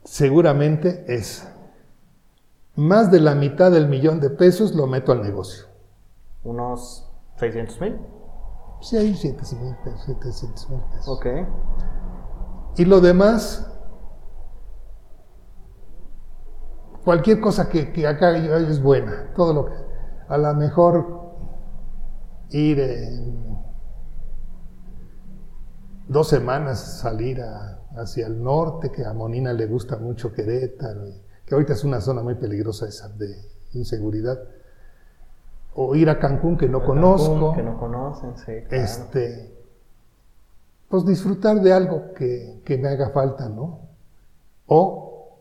seguramente, es más de la mitad del millón de pesos lo meto al negocio. ¿Unos 600 mil? Sí, hay 700 mil pesos, 700 mil pesos. Ok. Y lo demás, cualquier cosa que, que acá es buena. Todo lo que. A lo mejor ir en dos semanas salir a- hacia el norte, que a Monina le gusta mucho Querétaro, que ahorita es una zona muy peligrosa esa de inseguridad. O ir a Cancún, que no conozco. Que no conocen, sí. claro. Este, pues disfrutar de algo que, que me haga falta, ¿no? O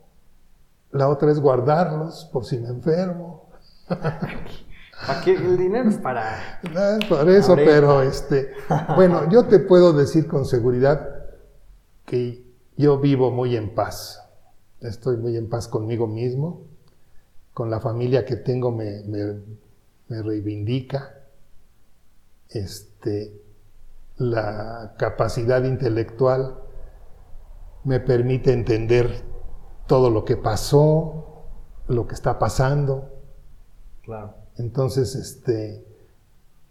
la otra es guardarlos por si me enfermo. Aquí el dinero es para... Ah, por eso, pero este, bueno, yo te puedo decir con seguridad que yo vivo muy en paz. Estoy muy en paz conmigo mismo, con la familia que tengo me, me reivindica. Este, la capacidad intelectual me permite entender todo lo que pasó, lo que está pasando. Claro. Entonces, este,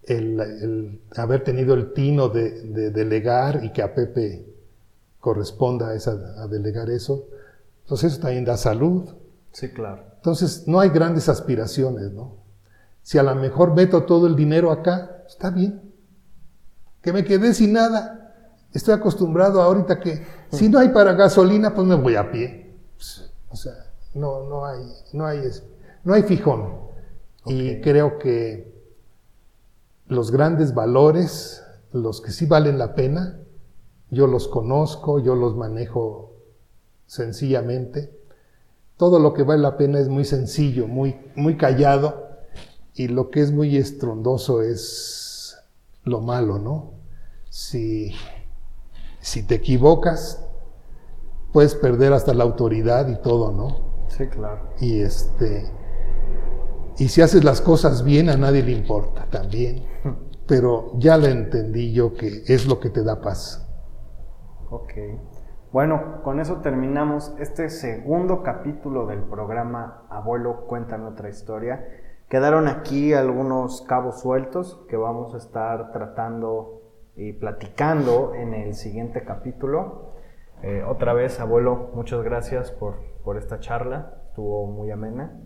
el, haber tenido el tino de, delegar y que a Pepe corresponda a, esa, a delegar eso, entonces eso también da salud. Sí, claro. Entonces, no hay grandes aspiraciones, ¿no? Si a lo mejor meto todo el dinero acá, está bien. Que me quedé sin nada. Estoy acostumbrado ahorita que si no hay para gasolina, pues me voy a pie. Pues, o sea, no, no hay, no hay, no hay fijón. Y creo que los grandes valores, los que sí valen la pena, yo los conozco, yo los manejo sencillamente. Todo lo que vale la pena es muy sencillo, muy, muy callado, y lo que es muy estrondoso es lo malo, ¿no? Si, si te equivocas, puedes perder hasta la autoridad y todo, ¿no? Sí, claro. Y este y si haces las cosas bien, a nadie le importa también. Pero ya le entendí yo que es lo que te da paz. Ok. Bueno, con eso terminamos este segundo capítulo del programa Abuelo, cuéntame otra historia. Quedaron aquí algunos cabos sueltos que vamos a estar tratando y platicando en el siguiente capítulo. Eh, otra vez, abuelo, muchas gracias por, por esta charla. Estuvo muy amena.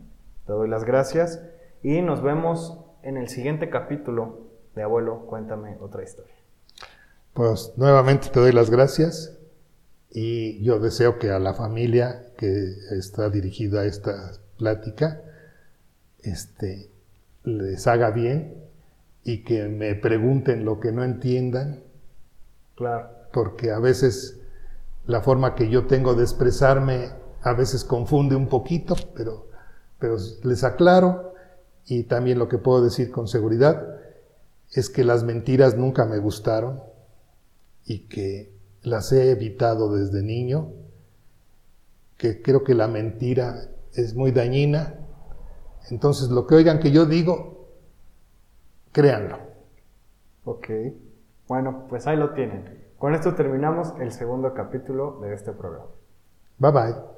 Te doy las gracias y nos vemos en el siguiente capítulo de Abuelo, cuéntame otra historia. Pues nuevamente te doy las gracias y yo deseo que a la familia que está dirigida a esta plática este, les haga bien y que me pregunten lo que no entiendan. Claro. Porque a veces la forma que yo tengo de expresarme a veces confunde un poquito, pero pero les aclaro, y también lo que puedo decir con seguridad, es que las mentiras nunca me gustaron y que las he evitado desde niño, que creo que la mentira es muy dañina. Entonces, lo que oigan que yo digo, créanlo. Ok. Bueno, pues ahí lo tienen. Con esto terminamos el segundo capítulo de este programa. Bye bye.